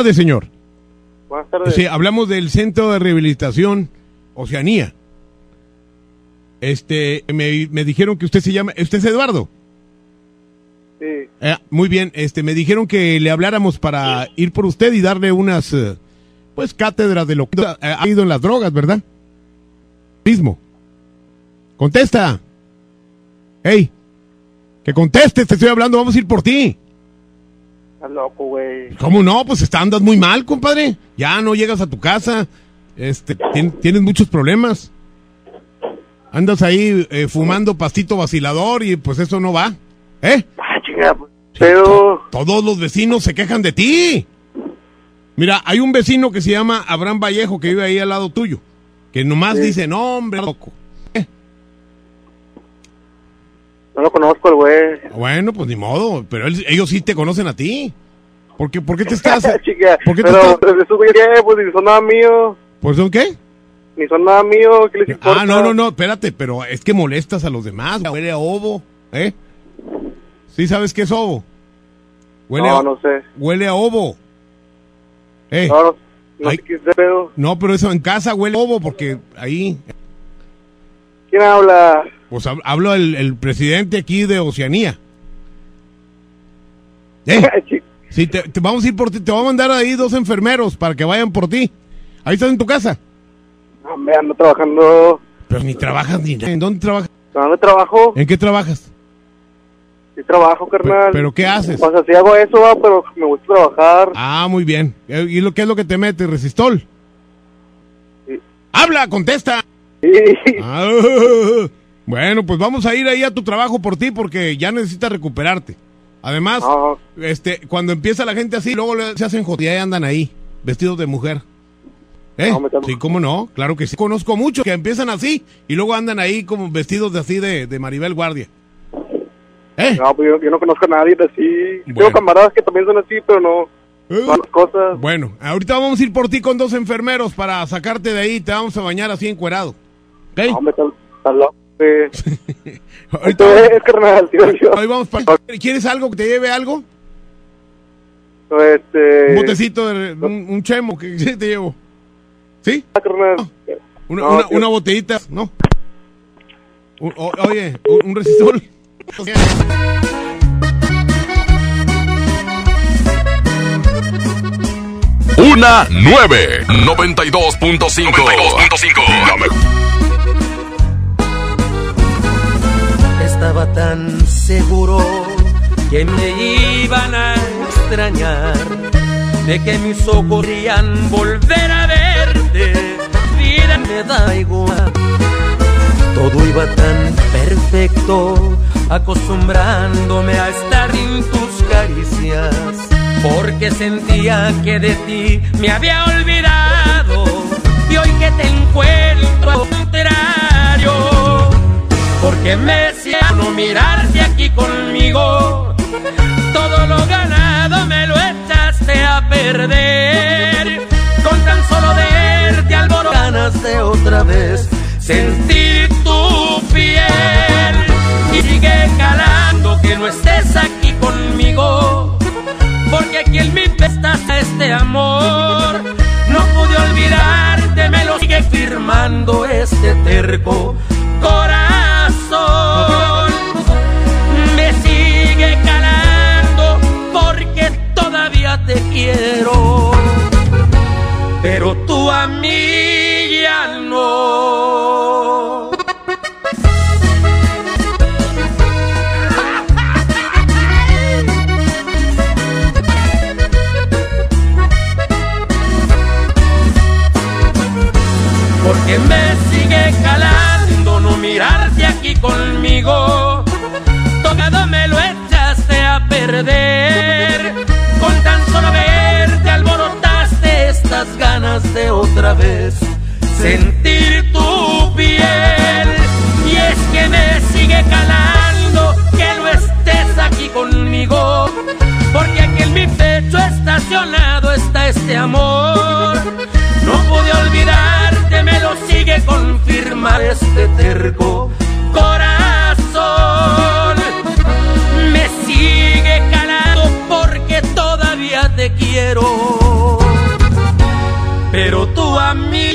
Tardes, señor. Buenas tardes. Sí, hablamos del Centro de Rehabilitación Oceanía. Este, me, me dijeron que usted se llama, usted es Eduardo. Sí, Eh, muy bien, este, me dijeron que le habláramos para ir por usted y darle unas, eh, pues, cátedras de lo que ha ido en las drogas, ¿verdad? Mismo. Contesta. Hey, que contestes, te estoy hablando, vamos a ir por ti. Estás loco, güey. ¿Cómo no? Pues está, andas muy mal, compadre. Ya no llegas a tu casa. Este, tien- tienes muchos problemas. Andas ahí eh, fumando pastito vacilador y pues eso no va. ¿Eh? Ah, chinga, pero... Todos los vecinos se quejan de ti. Mira, hay un vecino que se llama Abraham Vallejo que vive ahí al lado tuyo. Que nomás dice, no, hombre, loco. No lo conozco el güey. Bueno, pues ni modo, pero él- ellos sí te conocen a ti. ¿Por qué, por qué te estás...? Chica, ¿Por qué te pero estás...? esos güeyes, ¿qué? Pues ni son nada mío. ¿Por son qué? Ni son nada mío. ¿Qué les importa? Ah, no, no, no, espérate, pero es que molestas a los demás. Huele a ovo, ¿eh? ¿Sí sabes qué es ovo? Huele No, a, no sé. Huele a ovo. ¿Eh? No, no, no Ay. sé qué es de pedo. No, pero eso en casa huele a ovo porque ahí... ¿Quién habla? Pues hab- habla el, el presidente aquí de Oceanía. ¿Eh? Sí, te, te vamos a ir por ti. Te voy a mandar ahí dos enfermeros para que vayan por ti. Ahí estás en tu casa. No, me ando trabajando. Pero ni trabajas ni nada. ¿En dónde trabajas? ¿Dónde trabajo? ¿En qué trabajas? Sí trabajo, carnal. pero ¿qué haces? O sea, sí hago eso, va, pero me gusta trabajar. Ah, muy bien. Eh, ¿Y lo qué es lo que te mete? ¿Resistol? ¡Habla! ¡Contesta! Ah, bueno, pues vamos a ir ahí a tu trabajo por ti porque ya necesitas recuperarte. Además, este, cuando empieza la gente así, luego se hacen jodida y andan ahí, vestidos de mujer. ¿Eh? Sí, ¿cómo no? Claro que sí. Conozco muchos que empiezan así y luego andan ahí como vestidos de así de, de Maribel Guardia. ¿Eh? No, pues yo, yo no conozco a nadie de así. Tengo camaradas que también son así, pero no. No las cosas. Bueno, ahorita vamos a ir por ti con dos enfermeros para sacarte de ahí. Te vamos a bañar así encuerado. ¿Ok? No, eh. Ahorita es carnal, tío, yo. Ahí vamos para... ¿Quieres algo que te lleve algo? Este. Un botecito, de, un, un chemo que te llevo. ¿Sí? carnal. Una, No, una, una botellita, ¿no? Un- o- oye, un, un resistol. Una 9, 92.5. 92.5. La mejor. Tan seguro que me iban a extrañar, de que mis ojos querían volver a verte. Vida me da igual, todo iba tan perfecto, acostumbrándome a estar en tus caricias, porque sentía que de ti me había olvidado. Y hoy que te encuentro al contrario, porque me siento no mirarte aquí conmigo. Todo lo ganado me lo echaste a perder. Con tan solo verte al ganas de otra vez sentir tu piel. Y sigue calando que no estés aquí conmigo. Porque aquí en mi está este amor. No pude olvidarte, me lo sigue firmando este terco corazón. Quiero. Pero tú a mí ya no. De otra vez sentir tu piel. Y es que me sigue calando que no estés aquí conmigo. Porque aquí en mi pecho estacionado está este amor. No pude olvidarte, me lo sigue confirmar este terco corazón. Me sigue calando porque todavía te quiero.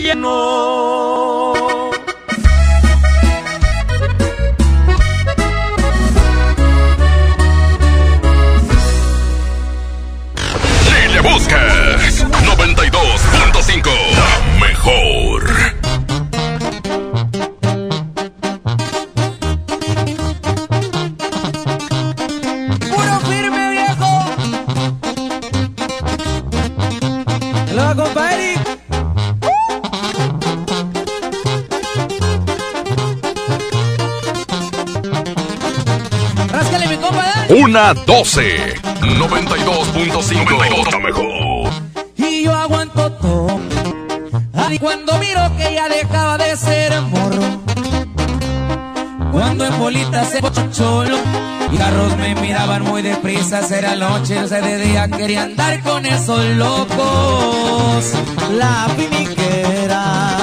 A mí ya no. Ni le busques. 92.5. La mejor. ¡Ráscale, mi compa! dale. Una Zona 12. 92.5. Lo mejor. Y yo aguanto todo. Y cuando miro que ya dejaba de ser morro. Cuando en bolitas se cholo y carros me miraban muy deprisa, era noche, o de día quería andar con esos locos. La finiquera,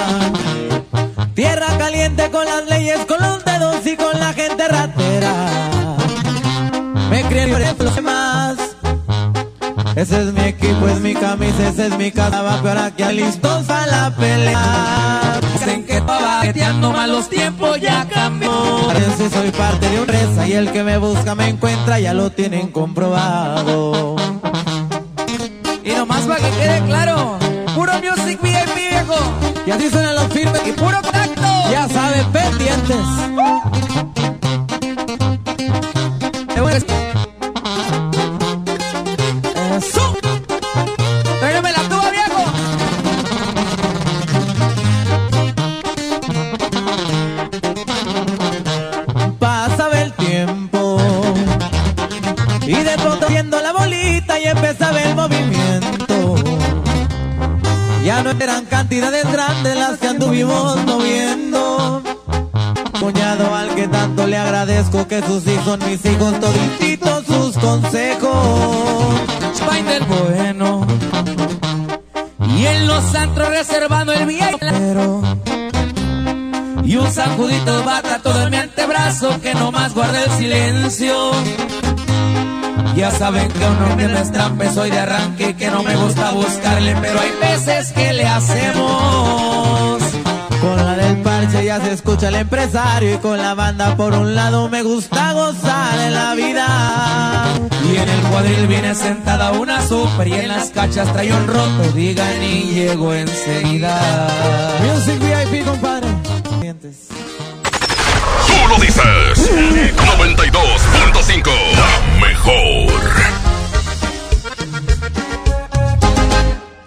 tierra caliente con las leyes, con los dedos y con la gente Ese es mi equipo, es mi camisa, ese es mi casa, va pero aquí listos para la pelea. Dicen que estaba bateando malos tiempos ya cambió. Parece soy parte de un reza y el que me busca me encuentra, ya lo tienen comprobado. Y nomás para que quede claro, puro music VIP viejo. Y así suenan los firmes y puro contacto. Ya sabes, pendientes. Eso. Que sus hijos son mis hijos, todititos sus consejos. Spain del bueno. Y en los antros reservando el viajero. Y un sacudito bata todo en mi antebrazo que nomás guarda el silencio. Ya saben que uno que no es trampa soy de arranque que no me gusta buscarle, pero hay veces que le hacemos. Con la del parche ya se escucha el empresario y con la banda por un lado me gusta gozar en la vida. Y en el cuadril viene sentada una super y en las cachas trae un roto, digan y llego enseguida. Music VIP, compadre. Tú lo dices. 92.5. La mejor.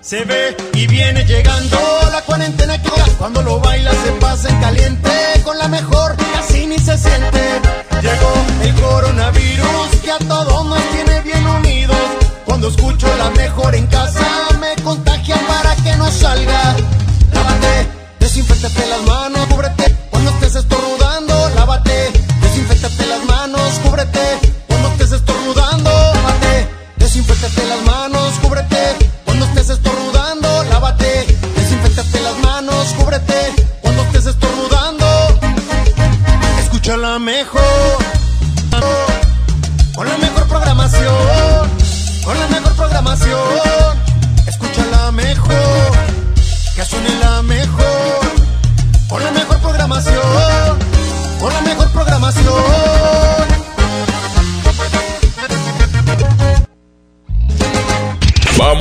Se ve y viene llegando cuarentena que cuando lo baila se pasa en caliente con la mejor casi ni se siente. Llegó el coronavirus que a todos nos tiene bien unidos. Cuando escucho la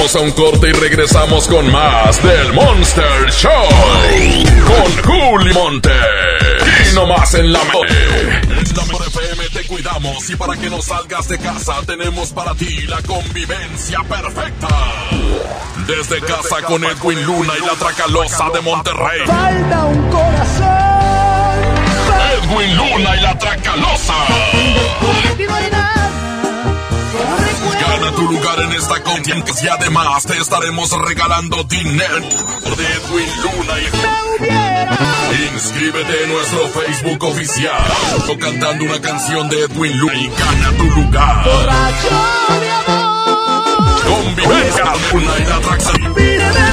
Vamos a un corte y regresamos con más del Monster Show. Con Juli Monte. Y no más en la mejor. En la mejor FM te cuidamos y para que no salgas de casa tenemos para ti la convivencia perfecta. Desde casa con Edwin Luna y la Tracalosa de Monterrey. Falta un corazón. Edwin Luna y la Tracalosa. Tu lugar en esta contienda y además te estaremos regalando dinero de Edwin Luna y Inscríbete en nuestro Facebook oficial o cantando una canción de Edwin Luna y gana tu lugar. Y la.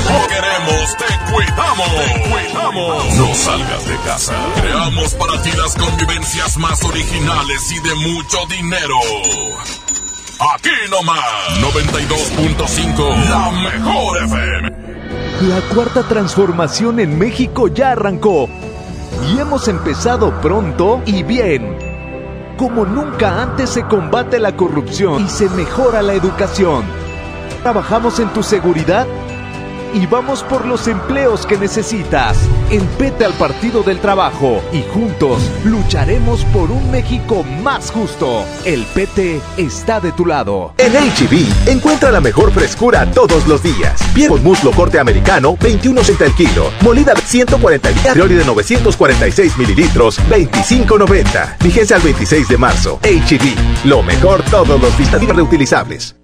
No queremos. Te cuidamos. No salgas de casa. Creamos para ti las convivencias más originales y de mucho dinero. Aquí nomás, 92.5, la mejor FM. La cuarta transformación en México ya arrancó y hemos empezado pronto y bien. Como nunca antes se combate la corrupción y se mejora la educación. Trabajamos en tu seguridad y vamos por los empleos que necesitas. En Pete al Partido del Trabajo y juntos lucharemos por un México más justo. El PT está de tu lado. En HB, encuentra la mejor frescura todos los días. Piel con muslo corte americano, 21 cent el kilo. Molida 140 Priori de 946 mililitros, 25.90. Fíjense al 26 de marzo. HB, lo mejor todos los días reutilizables.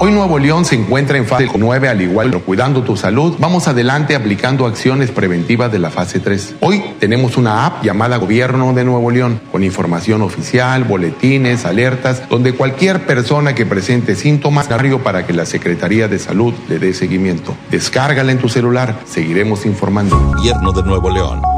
Hoy Nuevo León se encuentra en fase 9, al igual que cuidando tu salud, vamos adelante aplicando acciones preventivas de la fase 3. Hoy tenemos una app llamada Gobierno de Nuevo León, con información oficial, boletines, alertas, donde cualquier persona que presente síntomas para que la Secretaría de Salud le dé seguimiento. Descárgala en tu celular, seguiremos informando. Gobierno de Nuevo León.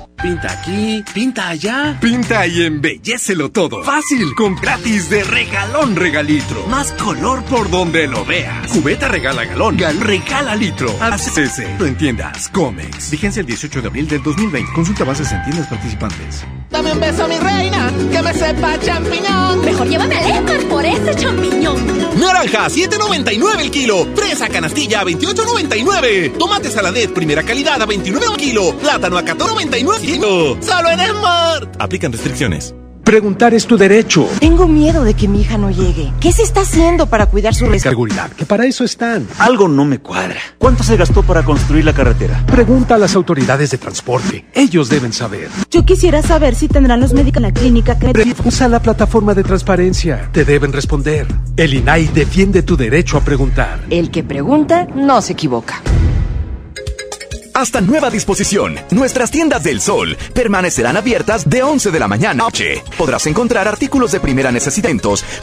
Pinta aquí, pinta allá. Pinta y embellecelo todo. Fácil, con gratis de regalón regalitro. Más color por donde lo veas. Cubeta regala galón, gal regala litro. ACC, lo entiendas. Comex. Vigencia el 18 de abril del 2020. Consulta bases en tiendas participantes. Dame un beso, mi reina, que me sepa champiñón. Mejor llévame al Esmar por ese champiñón. Naranja, 7.99 el kilo. Fresa canastilla, 28.99. Tomate saladet, primera calidad, a 29 el kilo. Plátano a 14.99 Solo en Smart. Aplican restricciones. Preguntar es tu derecho. Tengo miedo de que mi hija no llegue. ¿Qué se está haciendo para cuidar su seguridad? Que para eso están. Algo no me cuadra. ¿Cuánto se gastó para construir la carretera? Pregunta a las autoridades de transporte. Ellos deben saber. Yo quisiera saber si tendrán los médicos en la clínica que... Usa la plataforma de transparencia. Te deben responder. El INAI defiende tu derecho a preguntar. El que pregunta no se equivoca. Hasta nueva disposición, nuestras tiendas del sol permanecerán abiertas de 11 de la mañana a noche. Podrás encontrar artículos de primera necesidad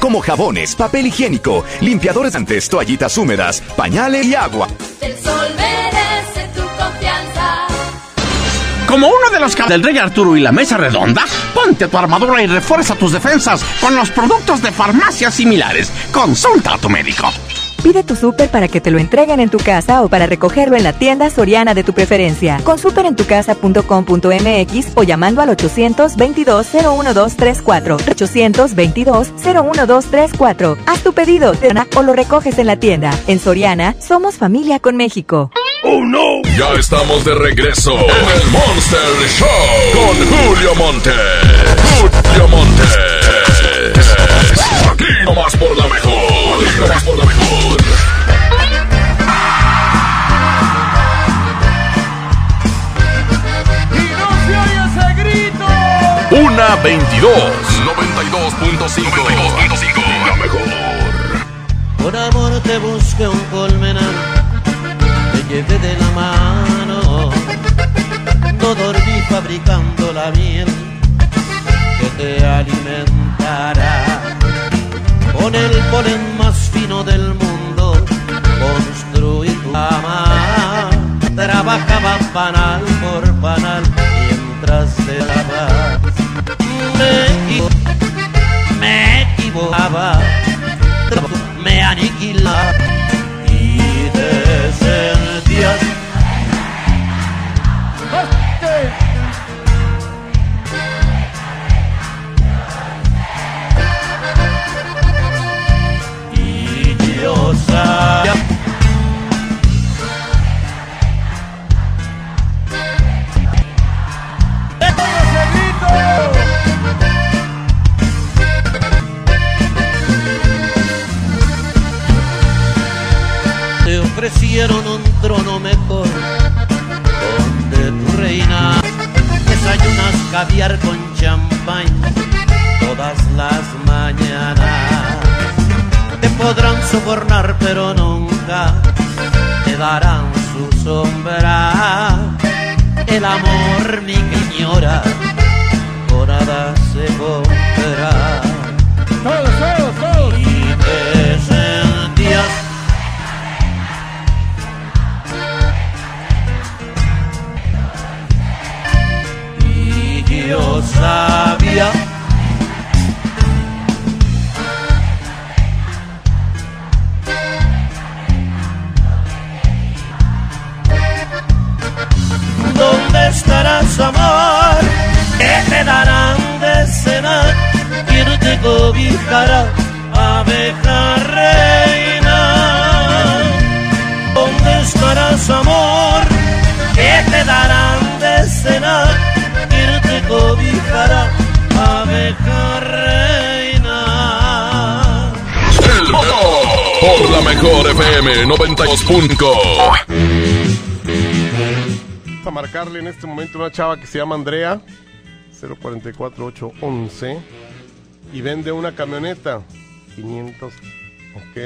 como jabones, papel higiénico, limpiadores antes, toallitas húmedas, pañales y agua. El sol merece tu confianza. Como uno de los del Rey Arturo y la Mesa Redonda, ponte tu armadura y refuerza tus defensas con los productos de farmacias similares. Consulta a tu médico. Pide tu súper para que te lo entreguen en tu casa o para recogerlo en la tienda soriana de tu preferencia. Con superentucasa.com.mx o llamando al 822-01234. 822-01234. Haz tu pedido o lo recoges en la tienda. En Soriana, somos familia con México. ¡Oh, no! Ya estamos de regreso en el Monster Show con Julio Monte. Julio Monte. Aquí nomás por la mejor. Aquí nomás por la mejor. Una 22. 92.5. 92.5. La mejor. Por amor te busqué un colmenar. Te llevé de la mano. No dormí fabricando la miel que te alimentará. Con el polen del mundo construí tu cama. Trabajaba panal por panal mejor. Donde tu reina desayunas caviar con champán todas las mañanas. Te podrán sobornar pero nunca te darán su sombra. El amor mi señora con nada se compra. Yo sabía ¿Dónde estarás, amor? ¿Qué te darán de cenar? ¿Quién te cobijará, abeja reina? ¿Dónde estarás, amor? Abeja reina? El motor por la mejor FM 92.5. Vamos a marcarle en este momento una chava que se llama Andrea, 044811, y vende una camioneta, 500, ok.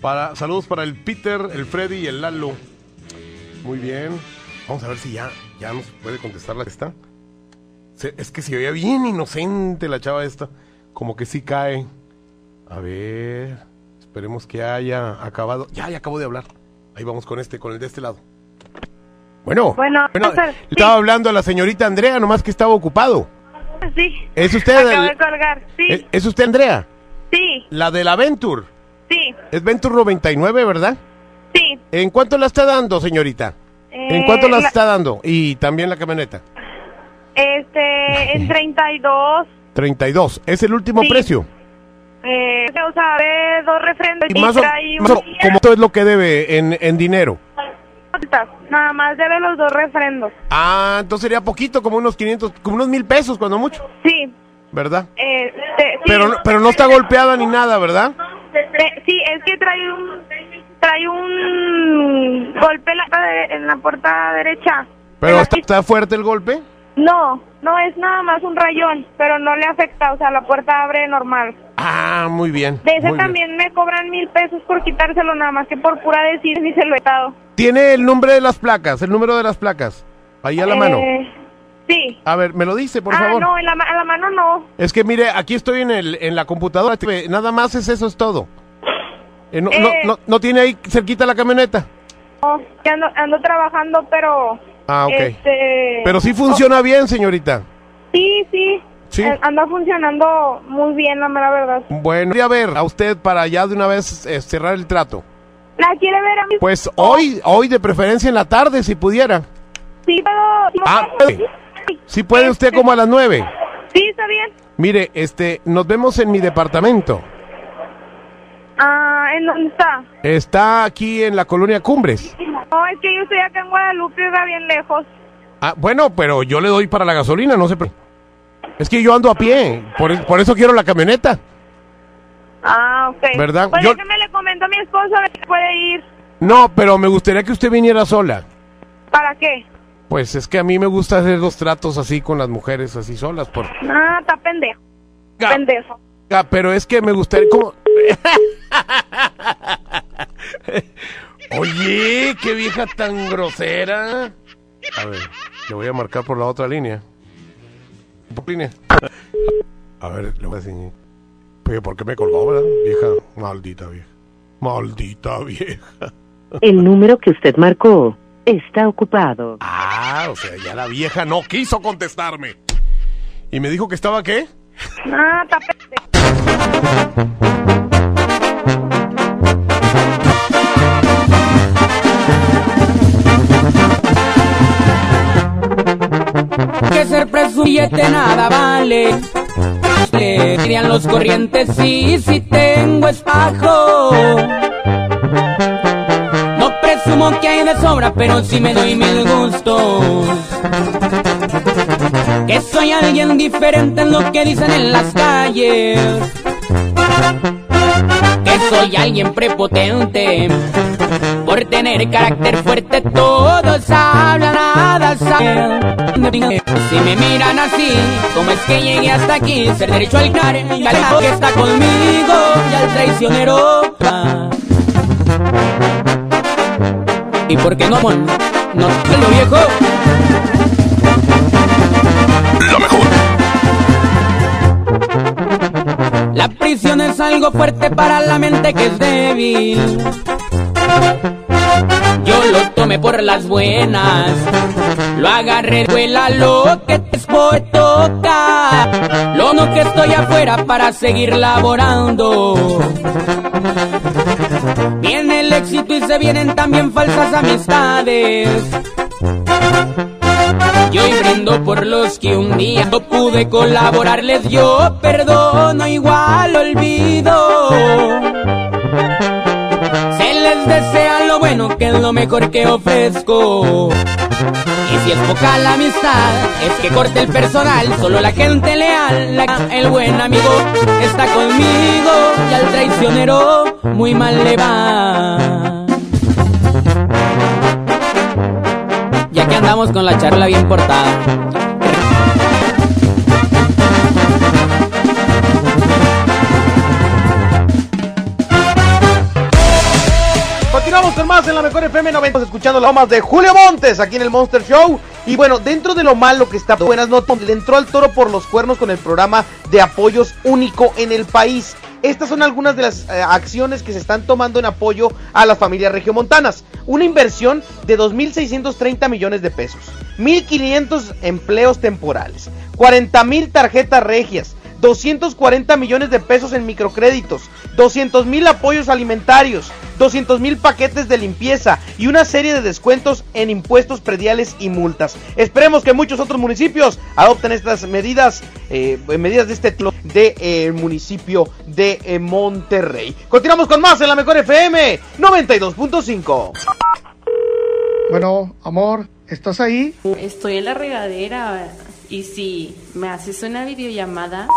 Para, saludos para el Peter, el Freddy y el Lalo. Muy bien. Vamos a ver si ya, ya nos puede contestar la que está. Se- Es que se veía bien inocente la chava esta. Como que sí cae. A ver. Esperemos que haya acabado. Ya, ya acabó de hablar. Ahí vamos con este, con el de este lado. Bueno, Bueno, estaba hablando a la señorita Andrea, nomás que estaba ocupado. Sí. ¿Es usted Acabo de colgar. Sí. ¿Es, es usted Andrea? Sí. La de la Venture. Sí. Es Venture 99, ¿verdad? Sí. ¿En cuánto la está dando, señorita? ¿En Eh, cuánto la la- está dando? Y también la camioneta. Este, en 32. 32. ¿Es el último Sí. precio? Eh, o sea, de dos refrendos Y y más o, trae más o- todo es lo que debe en, en dinero. Nada más debe los dos refrendos. Ah, entonces sería poquito, como unos 500, como unos mil pesos cuando mucho, Sí. ¿verdad? Este. Pero, no- pero no está golpeada ni nada, ¿verdad? Eh, sí, es que trae un trae un golpe en la, en la puerta derecha. Pero está, está fuerte el golpe. No, no es nada más un rayón, pero no le afecta, o sea, la puerta abre normal. Ah, muy bien. De ese bien. también me cobran mil pesos por quitárselo, nada más que por pura decir ni se lo he dado. Tiene el nombre de las placas, el número de las placas. Ahí a la mano. Eh, sí. A ver, me lo dice, por ah, favor. no, en la, a la mano no. Es que mire, aquí estoy en, el, en la computadora. Nada más es eso, es todo. Eh, no, no- Eh. no- no tiene ahí cerquita la camioneta? No, que ando, ando trabajando, pero... Ah, ok. Este, Pero sí funciona bien, señorita. Sí, sí. Sí. Eh, Anda funcionando muy bien, la mera verdad. Bueno, voy a ver a usted para ya de una vez eh, cerrar el trato. ¿La quiere ver a mí? Pues hoy, hoy de preferencia en la tarde, si pudiera. Sí, pero... Ah, puede. Si puede usted como a las nueve. Sí, está bien. Mire, este, nos vemos en mi departamento. Ah, ¿en dónde está? Está aquí en la colonia Cumbres. No, es que yo estoy acá en Guadalupe, oiga, bien lejos. Ah, bueno, pero yo le doy para la gasolina, no sé. Es que yo ando a pie, por, por eso quiero la camioneta. Ah, ok. ¿Verdad? Pues Yo- déjeme le comento a mi esposo a ver si puede ir. No, pero me gustaría que usted viniera sola. ¿Para qué? Pues es que a mí me gusta hacer los tratos así con las mujeres, así solas. Por... Ah, está pendejo. Ga- Pendejo. Ah, pero es que me gustaría como... Oye, qué vieja tan grosera. A ver, le voy a marcar por la otra línea. ¿Por línea? A ver, le voy a decir... Oye, ¿por qué me colgó, verdad? Vieja, maldita vieja. Maldita vieja. El número que usted marcó está ocupado. Ah, o sea, ya la vieja no quiso contestarme. ¿Y me dijo que estaba qué? Ah, está presumillete nada vale. Le dirían los corrientes, sí, sí tengo espajo. No presumo que hay de sobra, pero sí me doy mil gustos. Que soy alguien diferente en lo que dicen en las calles. Soy alguien prepotente. Por tener carácter fuerte todos hablan nada saben. Si me miran así, ¿cómo es que llegué hasta aquí? Ser derecho al car y al que está conmigo y al traicionero. ¿Y por qué no amor? No lo viejo. La prisión es algo fuerte para la mente que es débil. Yo lo tomé por las buenas. Lo agarré, vuela lo que te toca. Lo no que estoy afuera para seguir laborando. Viene el éxito y se vienen también falsas amistades. Yo hoy brindo por los que un día no pude colaborarles. Yo perdono, igual olvido. Se les desea lo bueno que es lo mejor que ofrezco. Y si es poca la amistad, es que corte el personal. Solo la gente leal, el buen amigo está conmigo. Y al traicionero muy mal le va. Andamos con la charla bien portada. Continuamos con más en la mejor FM 90. Estamos escuchando las más de Julio Montes aquí en el Monster Show. Y bueno, dentro de lo malo que está, buenas notas, le entró al toro por los cuernos con el programa de apoyos único en el país. Estas son algunas de las eh, acciones que se están tomando en apoyo a las familias regiomontanas. Una inversión de 2.630 millones de pesos, 1.500 empleos temporales, 40.000 tarjetas regias, 240 millones de pesos en microcréditos, 200 mil apoyos alimentarios, 200 mil paquetes de limpieza y una serie de descuentos en impuestos prediales y multas. Esperemos que muchos otros municipios adopten estas medidas, eh, medidas de este tipo de eh, municipio de eh, Monterrey. Continuamos con más en la mejor FM 92.5. Bueno, amor, ¿estás ahí? Estoy en la regadera y si me haces una videollamada.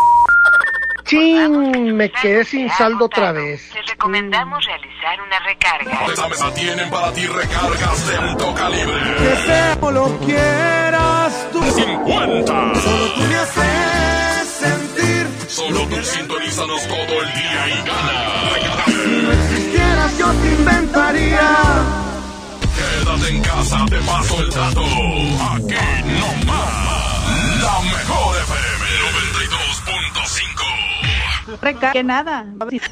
¡Chin! Me quedé sin saldo otra vez. Les recomendamos realizar una recarga. Esta mesa tienen para ti recargas de alto calibre. Deseo lo quieras tú. 50. Solo tú me haces sentir. Solo tú sintonízanos todo el día y gana. Si no existieras, yo te inventaría. Quédate en casa, te paso el dato. Aquí no más. La mejor FM 92.5. Que nada.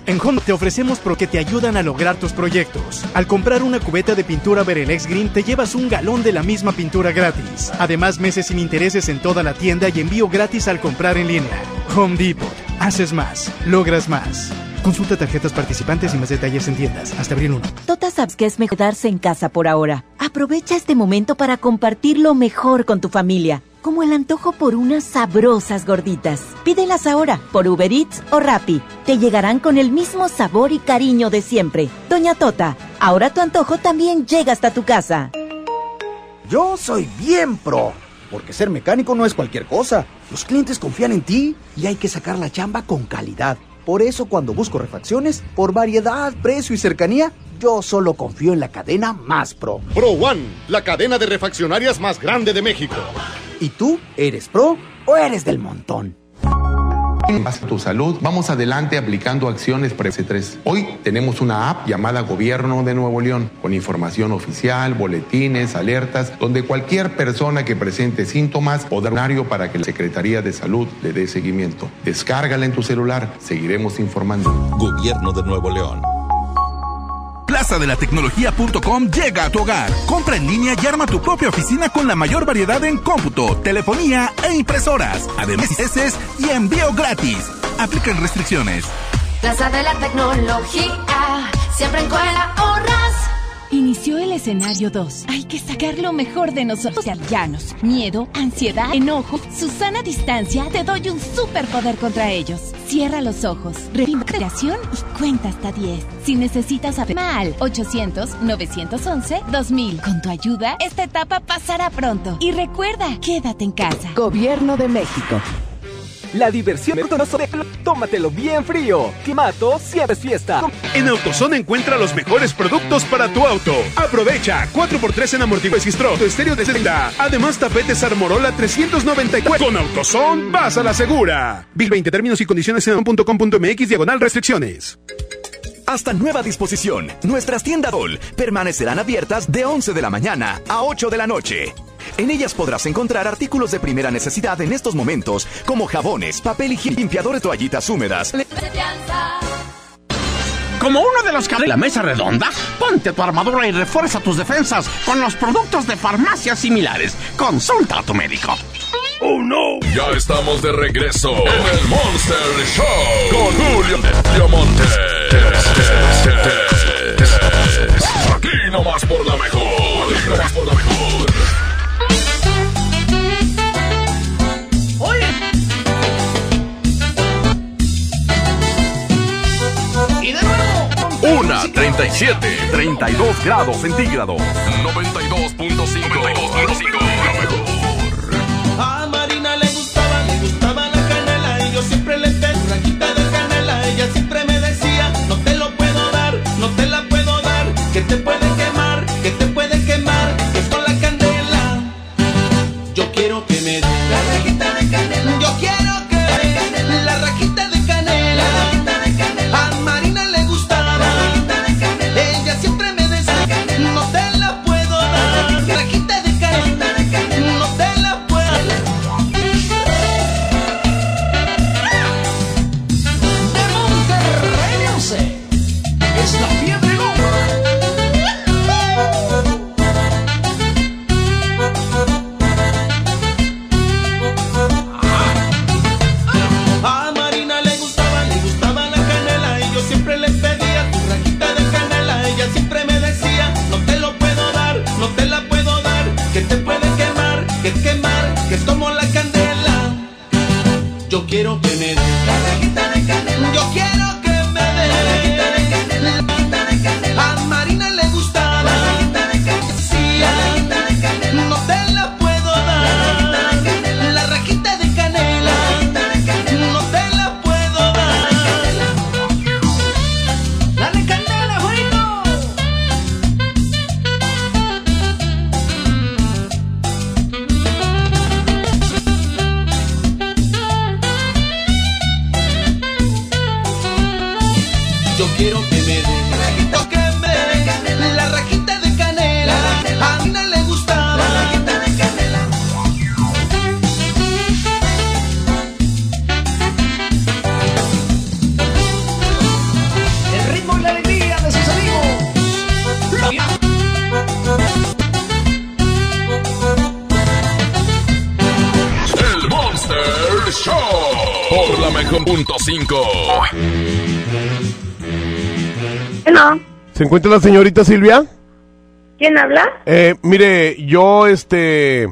En Honda te ofrecemos pro que te ayudan a lograr tus proyectos. Al comprar una cubeta de pintura Berelex Green te llevas un galón de la misma pintura gratis. Además, meses sin intereses en toda la tienda y envío gratis al comprar en línea. Home Depot. Haces más. Logras más. Consulta tarjetas participantes y más detalles en tiendas. Hasta abril 1. Tota sabes que es mejor quedarse en casa por ahora. Aprovecha este momento para compartir lo mejor con tu familia, como el antojo por unas sabrosas gorditas. Pídelas ahora por Uber Eats o Rappi. Te llegarán con el mismo sabor y cariño de siempre. Doña Tota, ahora tu antojo también llega hasta tu casa. Yo soy bien pro, porque ser mecánico no es cualquier cosa. Los clientes confían en ti y hay que sacar la chamba con calidad. Por eso cuando busco refacciones, por variedad, precio y cercanía, yo solo confío en la cadena más pro. Pro One, la cadena de refaccionarias más grande de México. ¿Y tú eres pro o eres del montón? Más tu salud, vamos adelante aplicando acciones pre 3 Hoy tenemos una app llamada Gobierno de Nuevo León, con información oficial, boletines, alertas, donde cualquier persona que presente síntomas podrá horario para que la Secretaría de Salud le dé seguimiento. Descárgala en tu celular, seguiremos informando. Gobierno de Nuevo León. Plaza de la Tecnología.com llega a tu hogar. Compra en línea y arma tu propia oficina con la mayor variedad en cómputo, telefonía e impresoras. Además, y envío gratis. Aplican restricciones. Plaza de la tecnología, siempre en Coela ahorras. Inició el escenario 2. Hay que sacar lo mejor de nosotros. Llanos, miedo, ansiedad, enojo. Susana Distancia, te doy un superpoder contra ellos. Cierra los ojos, respiración y cuenta hasta 10. Si necesitas saber mal, 800-911-2000. Con tu ayuda, esta etapa pasará pronto. Y recuerda, quédate en casa. Gobierno de México. La diversión es Tómatelo bien frío. Climato siempre es fiesta. En AutoZone encuentra los mejores productos para tu auto. Aprovecha 4x3 en amortiguadores tu estéreo de 70. Además, tapetes Armorola 394. Con AutoZone vas a la segura. Bill 20 términos y condiciones en .com.mx diagonal restricciones. Hasta nueva disposición. Nuestras tiendas DOL permanecerán abiertas de 11 de la mañana a 8 de la noche. En ellas podrás encontrar artículos de primera necesidad en estos momentos, como jabones, papel higiénico, limpiador de toallitas húmedas. Como uno de los que de la mesa redonda, ponte tu armadura y refuerza tus defensas con los productos de farmacias similares. Consulta a tu médico. Oh no. Ya estamos de regreso en el Monster Show con Julio, Julio Montes. Aquí nomás por la mejor. Aquí nomás por la mejor. Oye. Y de nuevo. Una 37, 32 grados centígrados. 92.5. 92.5. encuentra la señorita Silvia? ¿Quién habla? Eh, mire, yo, este...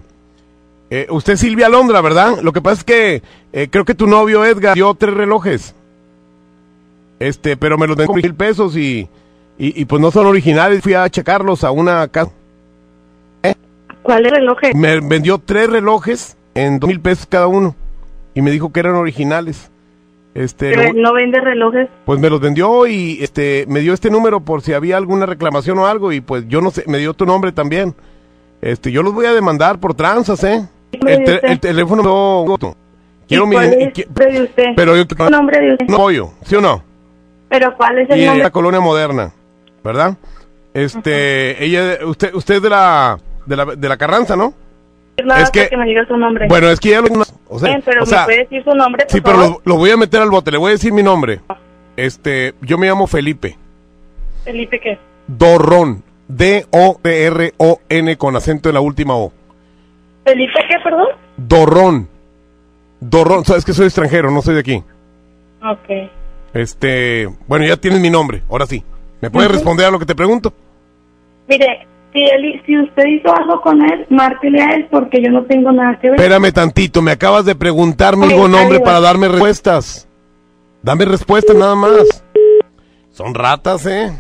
eh, usted es Silvia Londra, ¿verdad? Lo que pasa es que eh, creo que tu novio Edgar dio tres relojes. Este, pero me los den con mil pesos y, y, y pues no son originales. Fui a checarlos a una casa. ¿Cuáles relojes? Me vendió tres relojes en dos mil pesos cada uno. Y me dijo que eran originales. Este, Pero no vende relojes. pues me los vendió y este me dio este número por si había alguna reclamación o algo y pues yo no sé, me dio tu nombre también. Este, yo los voy a demandar por tranzas, ¿eh? El, te- el teléfono no, quiero ¿Y mi de usted? pero yo ¿El nombre de usted? no pollo, ¿sí o no? ¿Pero cuál es el Y nombre? la colonia moderna, ¿verdad? Este, ella usted usted es de la de la de la Carranza, ¿no? Nada es que- que me diga su nombre. Bueno, es que ya lo o sea, Bien, pero o sea, me puede decir su nombre, por Sí, pero lo, lo voy a meter al bote, le voy a decir mi nombre. Este, yo me llamo Felipe. Felipe, ¿qué? Dorrón. D-O-R-O-N con acento en la última O. ¿Felipe qué, perdón? Dorrón. Dorrón. Sabes que soy extranjero, no soy de aquí. Ok. Este, bueno, ya tienes mi nombre, ahora sí. ¿Me puedes responder a lo que te pregunto? Mire, si, él, si usted hizo algo con él, márquele a él porque yo no tengo nada que ver. Espérame tantito, me acabas de preguntar mi Ok, nombre para darme respuestas. Dame respuestas nada más. Son ratas, ¿eh?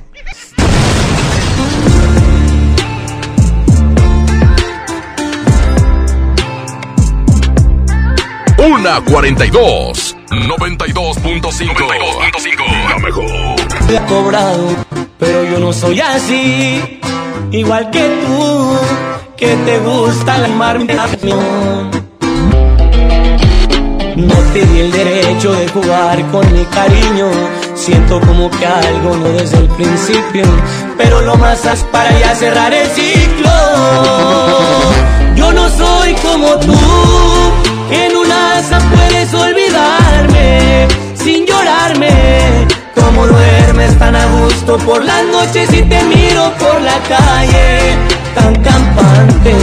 Una 42. 92.5. La mejor. Te ha cobrado, pero yo no soy así. Igual que tú, que te gusta la marminación. No te di el derecho de jugar con mi cariño. Siento como que algo no desde el principio, pero lo más para ya cerrar el ciclo. Yo no soy como tú, en una asa puedes olvidarme sin llorarme. Como duermes tan a gusto por las noches y te miro por la calle tan campante.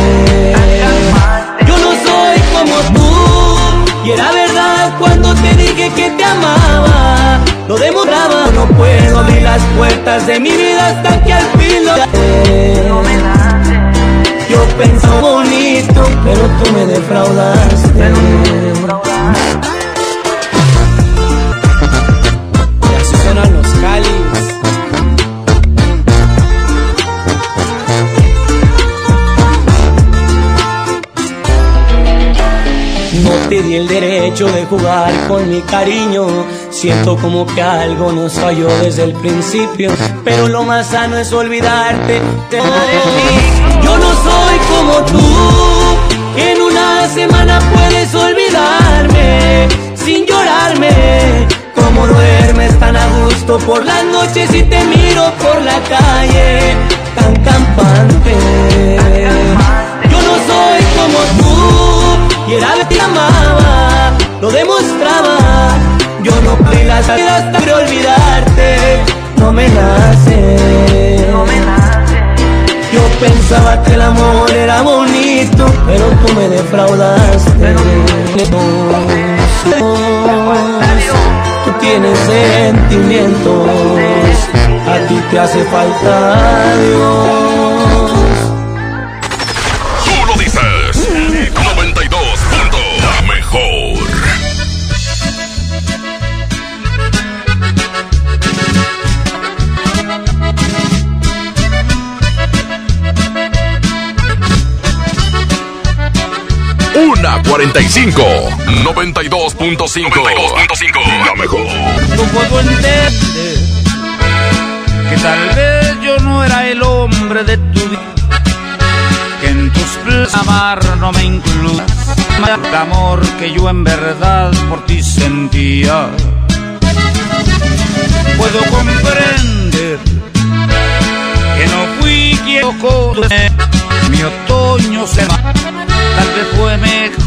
Yo no soy como tú y era verdad cuando te dije que te amaba. Lo demostraba, no puedo abrir las puertas de mi vida hasta que al fin lo Yo pensaba bonito, pero tú me defraudaste. Y así suenan los cáliz. Te di el derecho de jugar con mi cariño. Siento como que algo nos falló desde el principio. Pero lo más sano es olvidarte. Mí. Yo no soy como tú. En una semana puedes olvidarme sin llorarme. Como duermes tan a gusto por las noches y te miro por la calle tan campante. Yo no soy como tú y era de ti amaba, lo demostraba. Yo no pedí la salida hasta que olvidarte, no me nace. Yo pensaba que el amor era bonito, pero tú me defraudaste. Tú tienes sentimientos, a ti te hace falta Dios. 45. 92.5. 92.5. La mejor. No puedo entender que tal vez yo no era el hombre de tu vida. Que en tus planes amar no me incluyas el amor que yo en verdad por ti sentía. Puedo comprender que no fui quien tocó mi otoño se va, tal vez fue mejor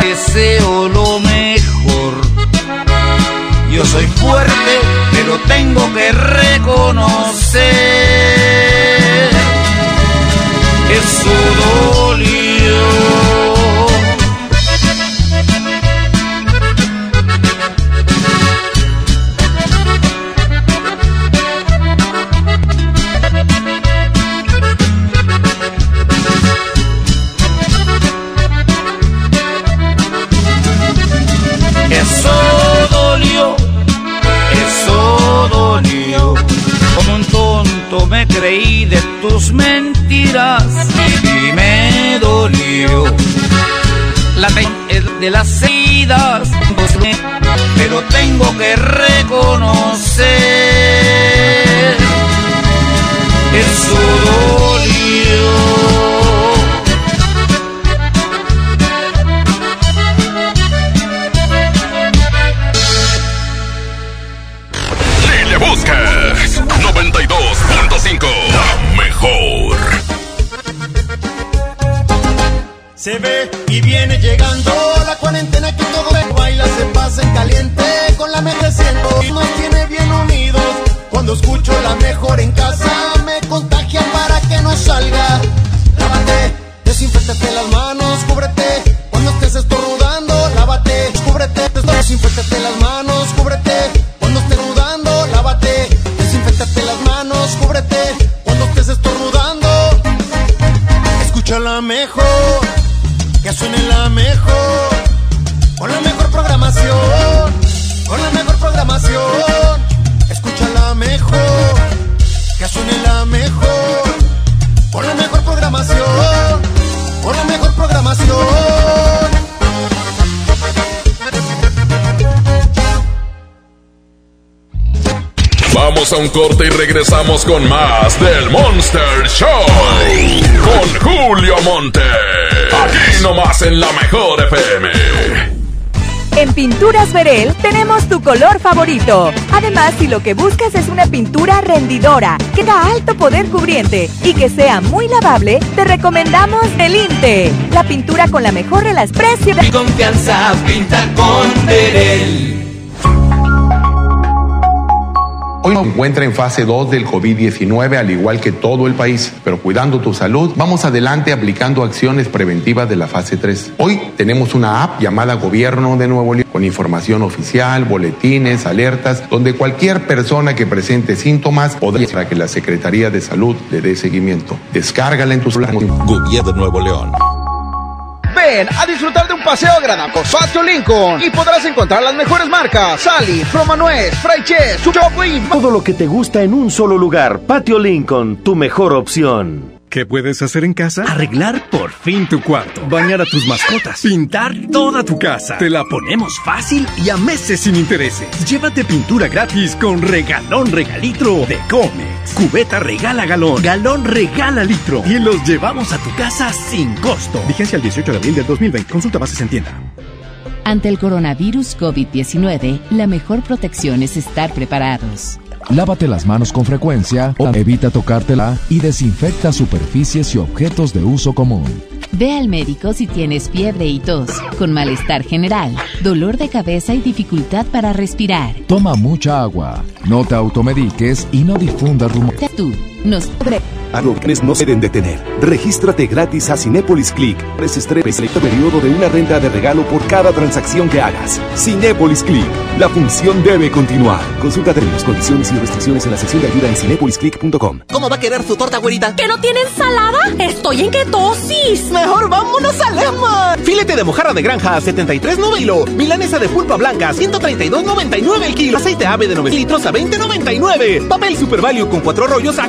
Deseo lo mejor. Yo soy fuerte, pero tengo que reconocer. Eso dolió. De tus mentiras y me dolió. La de las heridas, pero tengo que reconocer. Eso dolió. Cuando escucho Vamos a un corte y regresamos con más del Monster Show. Con Julio Monte. Aquí nomás en la mejor FM. En Pinturas Verel tenemos tu color favorito. Además, si lo que buscas es una pintura rendidora, que da alto poder cubriente y que sea muy lavable, te recomendamos el Inte. La pintura con la mejor relación precio de... Mi confianza pinta con Verel. Hoy se encuentra en fase 2 del COVID-19, al igual que todo el país, pero cuidando tu salud, vamos adelante aplicando acciones preventivas de la fase 3. Hoy tenemos una app llamada Gobierno de Nuevo León, con información oficial, boletines, alertas, donde cualquier persona que presente síntomas podrá para que la Secretaría de Salud le dé seguimiento. Descárgala en tu celular. Gobierno de Nuevo León. Ven a disfrutar de un paseo por Patio Lincoln y podrás encontrar las mejores marcas: Sally, Romanuez, Fraiches, Choplin. Todo lo que te gusta en un solo lugar. Patio Lincoln, tu mejor opción. ¿Qué puedes hacer en casa? Arreglar por fin tu cuarto, bañar a tus mascotas, pintar toda tu casa. Te la ponemos fácil y a meses sin intereses. Llévate pintura gratis con regalón regalitro de Comex. Cubeta regala galón, galón regala litro y los llevamos a tu casa sin costo. Vigencia el 18 de abril del 2020. Consulta bases en tienda. Ante el coronavirus COVID-19, la mejor protección es estar preparados. Lávate las manos con frecuencia, o evita tocártela y desinfecta superficies y objetos de uso común. Ve al médico si tienes fiebre y tos, con malestar general, dolor de cabeza y dificultad para respirar. Toma mucha agua, no te automediques y no difundas rumores. Nos Adopciones no se deben detener. Regístrate gratis a Cinépolis Click. Presestré selecto periodo de una renta de regalo por cada transacción que hagas. Cinépolis Click. La función debe continuar. Consulta términos, condiciones y restricciones en la sección de ayuda en cinépolisclick.com. ¿Cómo va a querer su torta, güerita? ¿Que no tiene ensalada? Estoy en ketosis. Mejor vámonos a Lema. Filete de mojarra de granja a 73.9 kilo. Milanesa de pulpa blanca a 132.99 el kilo. Aceite ave de 9 litros a 20.99. Papel Super Value con cuatro rollos a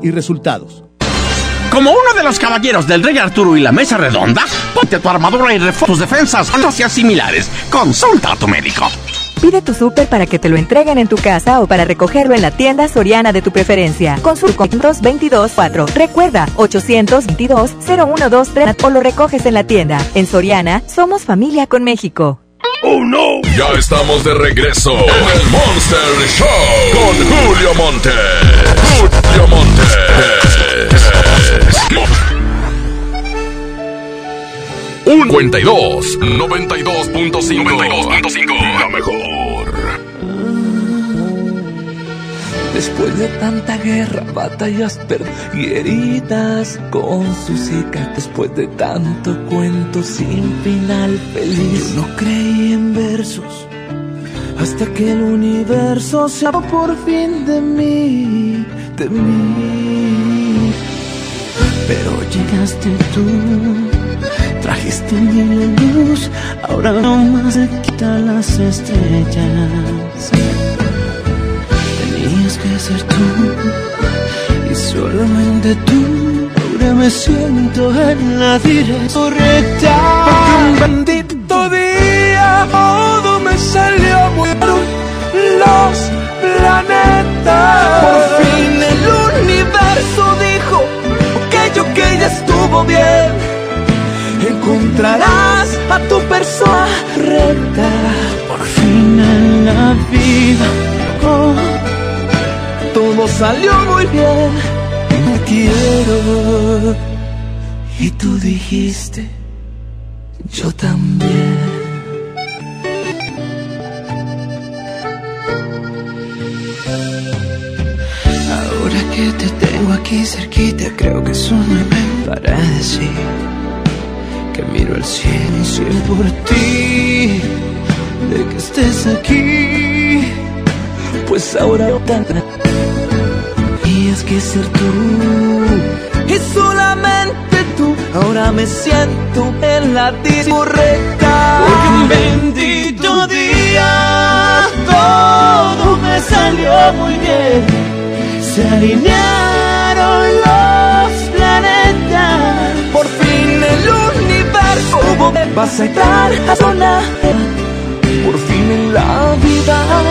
y resultados. Como uno de los caballeros del Rey Arturo y la Mesa Redonda, ponte tu armadura y refuerza tus defensas dosis similares. Consulta a tu médico. Pide tu súper para que te lo entreguen en tu casa o para recogerlo en la tienda soriana de tu preferencia. Con su 224. Recuerda, 822-0123 o lo recoges en la tienda. En Soriana, somos familia con México. ¡Oh, no! Ya estamos de regreso en el Monster Show con Julio Monte. Julio Monte. Un 52 92.5 92.5 La mejor. Después de tanta guerra, batallas perdidas y heridas con sus cicatrices. Después de tanto cuento sin final feliz. Yo no creí en versos hasta que el universo se habló por fin de mí, de mí. Pero llegaste tú, trajiste mi luz, ahora no más se quitan las estrellas. Que ser tú y solamente tú. Ahora me siento en la dirección correcta. Porque un bendito día todo me salió muy. Los planetas. Por fin el universo dijo aquello que ya estuvo bien. Encontrarás a tu persona recta. Por fin en la vida. oh, todo salió muy bien. Te quiero. Y tú dijiste, yo también. Ahora que te tengo aquí cerquita, creo que es un para decir que miro el cielo y sé por ti, de que estés aquí, pues ahora tan y es que ser tú y solamente tú, ahora me siento en la correcta. Porque un bendito día. Todo me salió muy bien, se alinearon los planetas, por fin el universo vas a entrar a sonar, por fin en la vida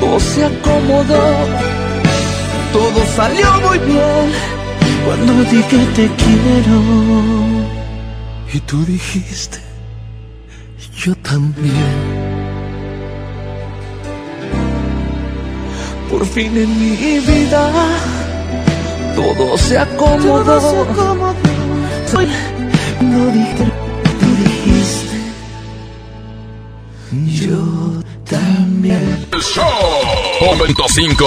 todo se acomodó, todo salió muy bien cuando dije te quiero. Y tú dijiste, yo también. Por fin en mi vida todo se acomodó. Soy, no dije, tú dijiste, yo también. El show. Momento 5.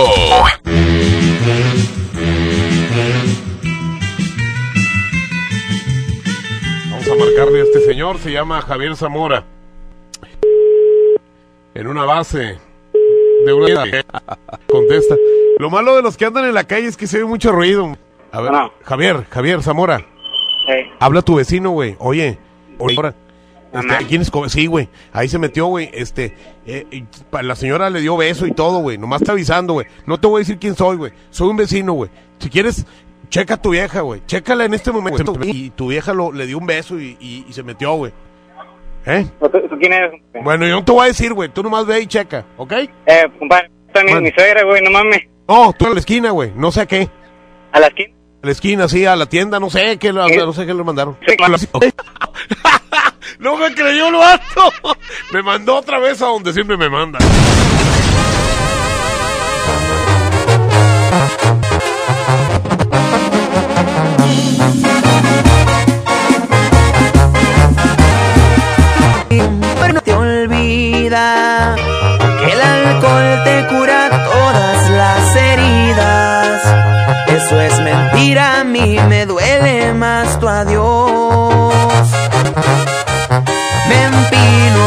Vamos a marcarle a este señor, se llama Javier Zamora. En una base de una contesta. Lo malo de los que andan en la calle es que se oye mucho ruido. A ver, Bueno. Javier, Javier Zamora. Ey. Habla tu vecino, güey. Oye, oye, ahora. Este. ¿quién es Sí, güey. Ahí se metió, güey. Este, eh, y la señora le dio beso y todo, güey. Nomás está avisando, güey. No te voy a decir quién soy, güey. Soy un vecino, güey. Si quieres, checa a tu vieja, güey. Chécala en este momento. Y tu vieja lo, le dio un beso y, y- y se metió, güey. ¿Eh? ¿Tú, tú quién eres? Bueno, yo no te voy a decir, güey. Tú nomás ve y checa, ¿ok? Eh, compadre, está mi, mi suegra, güey, no mames. Oh, tú a la esquina, güey. No sé a qué. ¿A la esquina? A la esquina, sí, a la tienda, no sé qué, lo- no sé qué le mandaron. Sí, claro. no me creyó lo alto. Me mandó otra vez a donde siempre me manda. Pero no te olvida que el alcohol te cura mí me duele más tu adiós. Me empino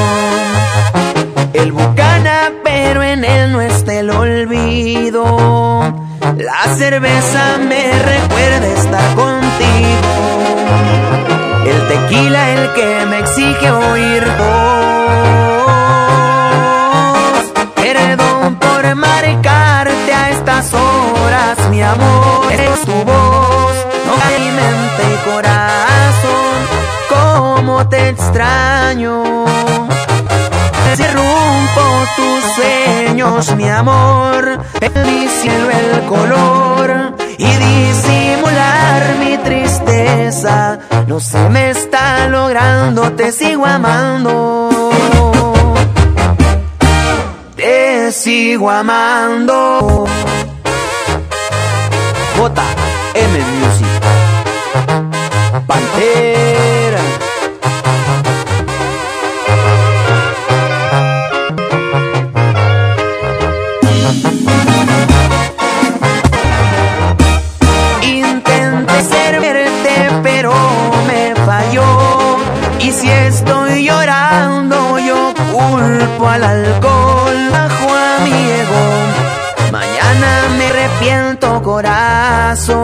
el bucana, pero en él no está el olvido. La cerveza me recuerda estar contigo. El tequila el que me exige oír voz. Perdón por marcarte a estas horas, mi amor. Es tu voz, no mi mente y corazón. Cómo te extraño. Rompo tus sueños, mi amor, en mi cielo el color y disimular mi tristeza. No se me está logrando, te sigo amando. Te sigo amando. JM Music. Pantera. Intenté servirte, pero me falló. Y si estoy llorando, yo culpo al alcohol bajo. Mañana me arrepiento, corazón.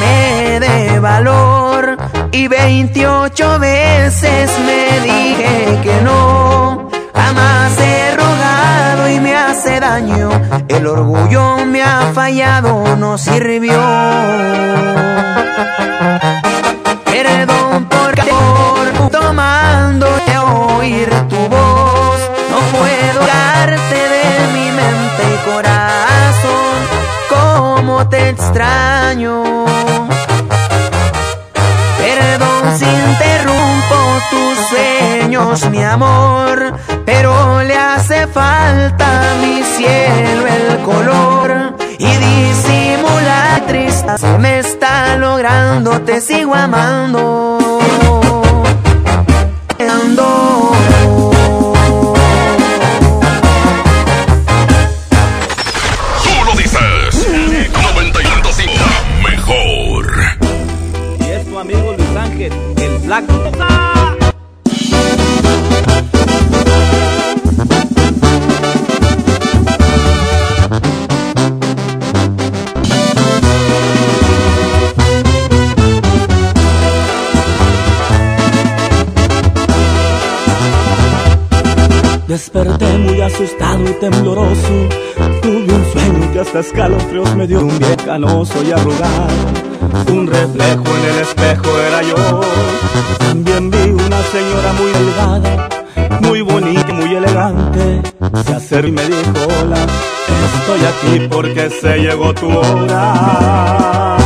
Me de valor. Y 28 veces me dije que no. Jamás he rogado y me hace daño. El orgullo me ha fallado, no sirvió. Perdón por tomándote a oír tu voz. mi amor, pero le hace falta a mi cielo el color y disimula tristeza. Me está logrando, te sigo amando. Ando. Mejor. Y es tu amigo Luis Ángel, el Black Total. desperté muy asustado y tembloroso. Tuve un sueño que hasta escalofríos me dio un pie canoso y arrugado. Un reflejo en el espejo era yo. También vi una señora muy delgada, muy bonita y muy elegante. Se acercó y me dijo: Hola, estoy aquí porque se llegó tu hora.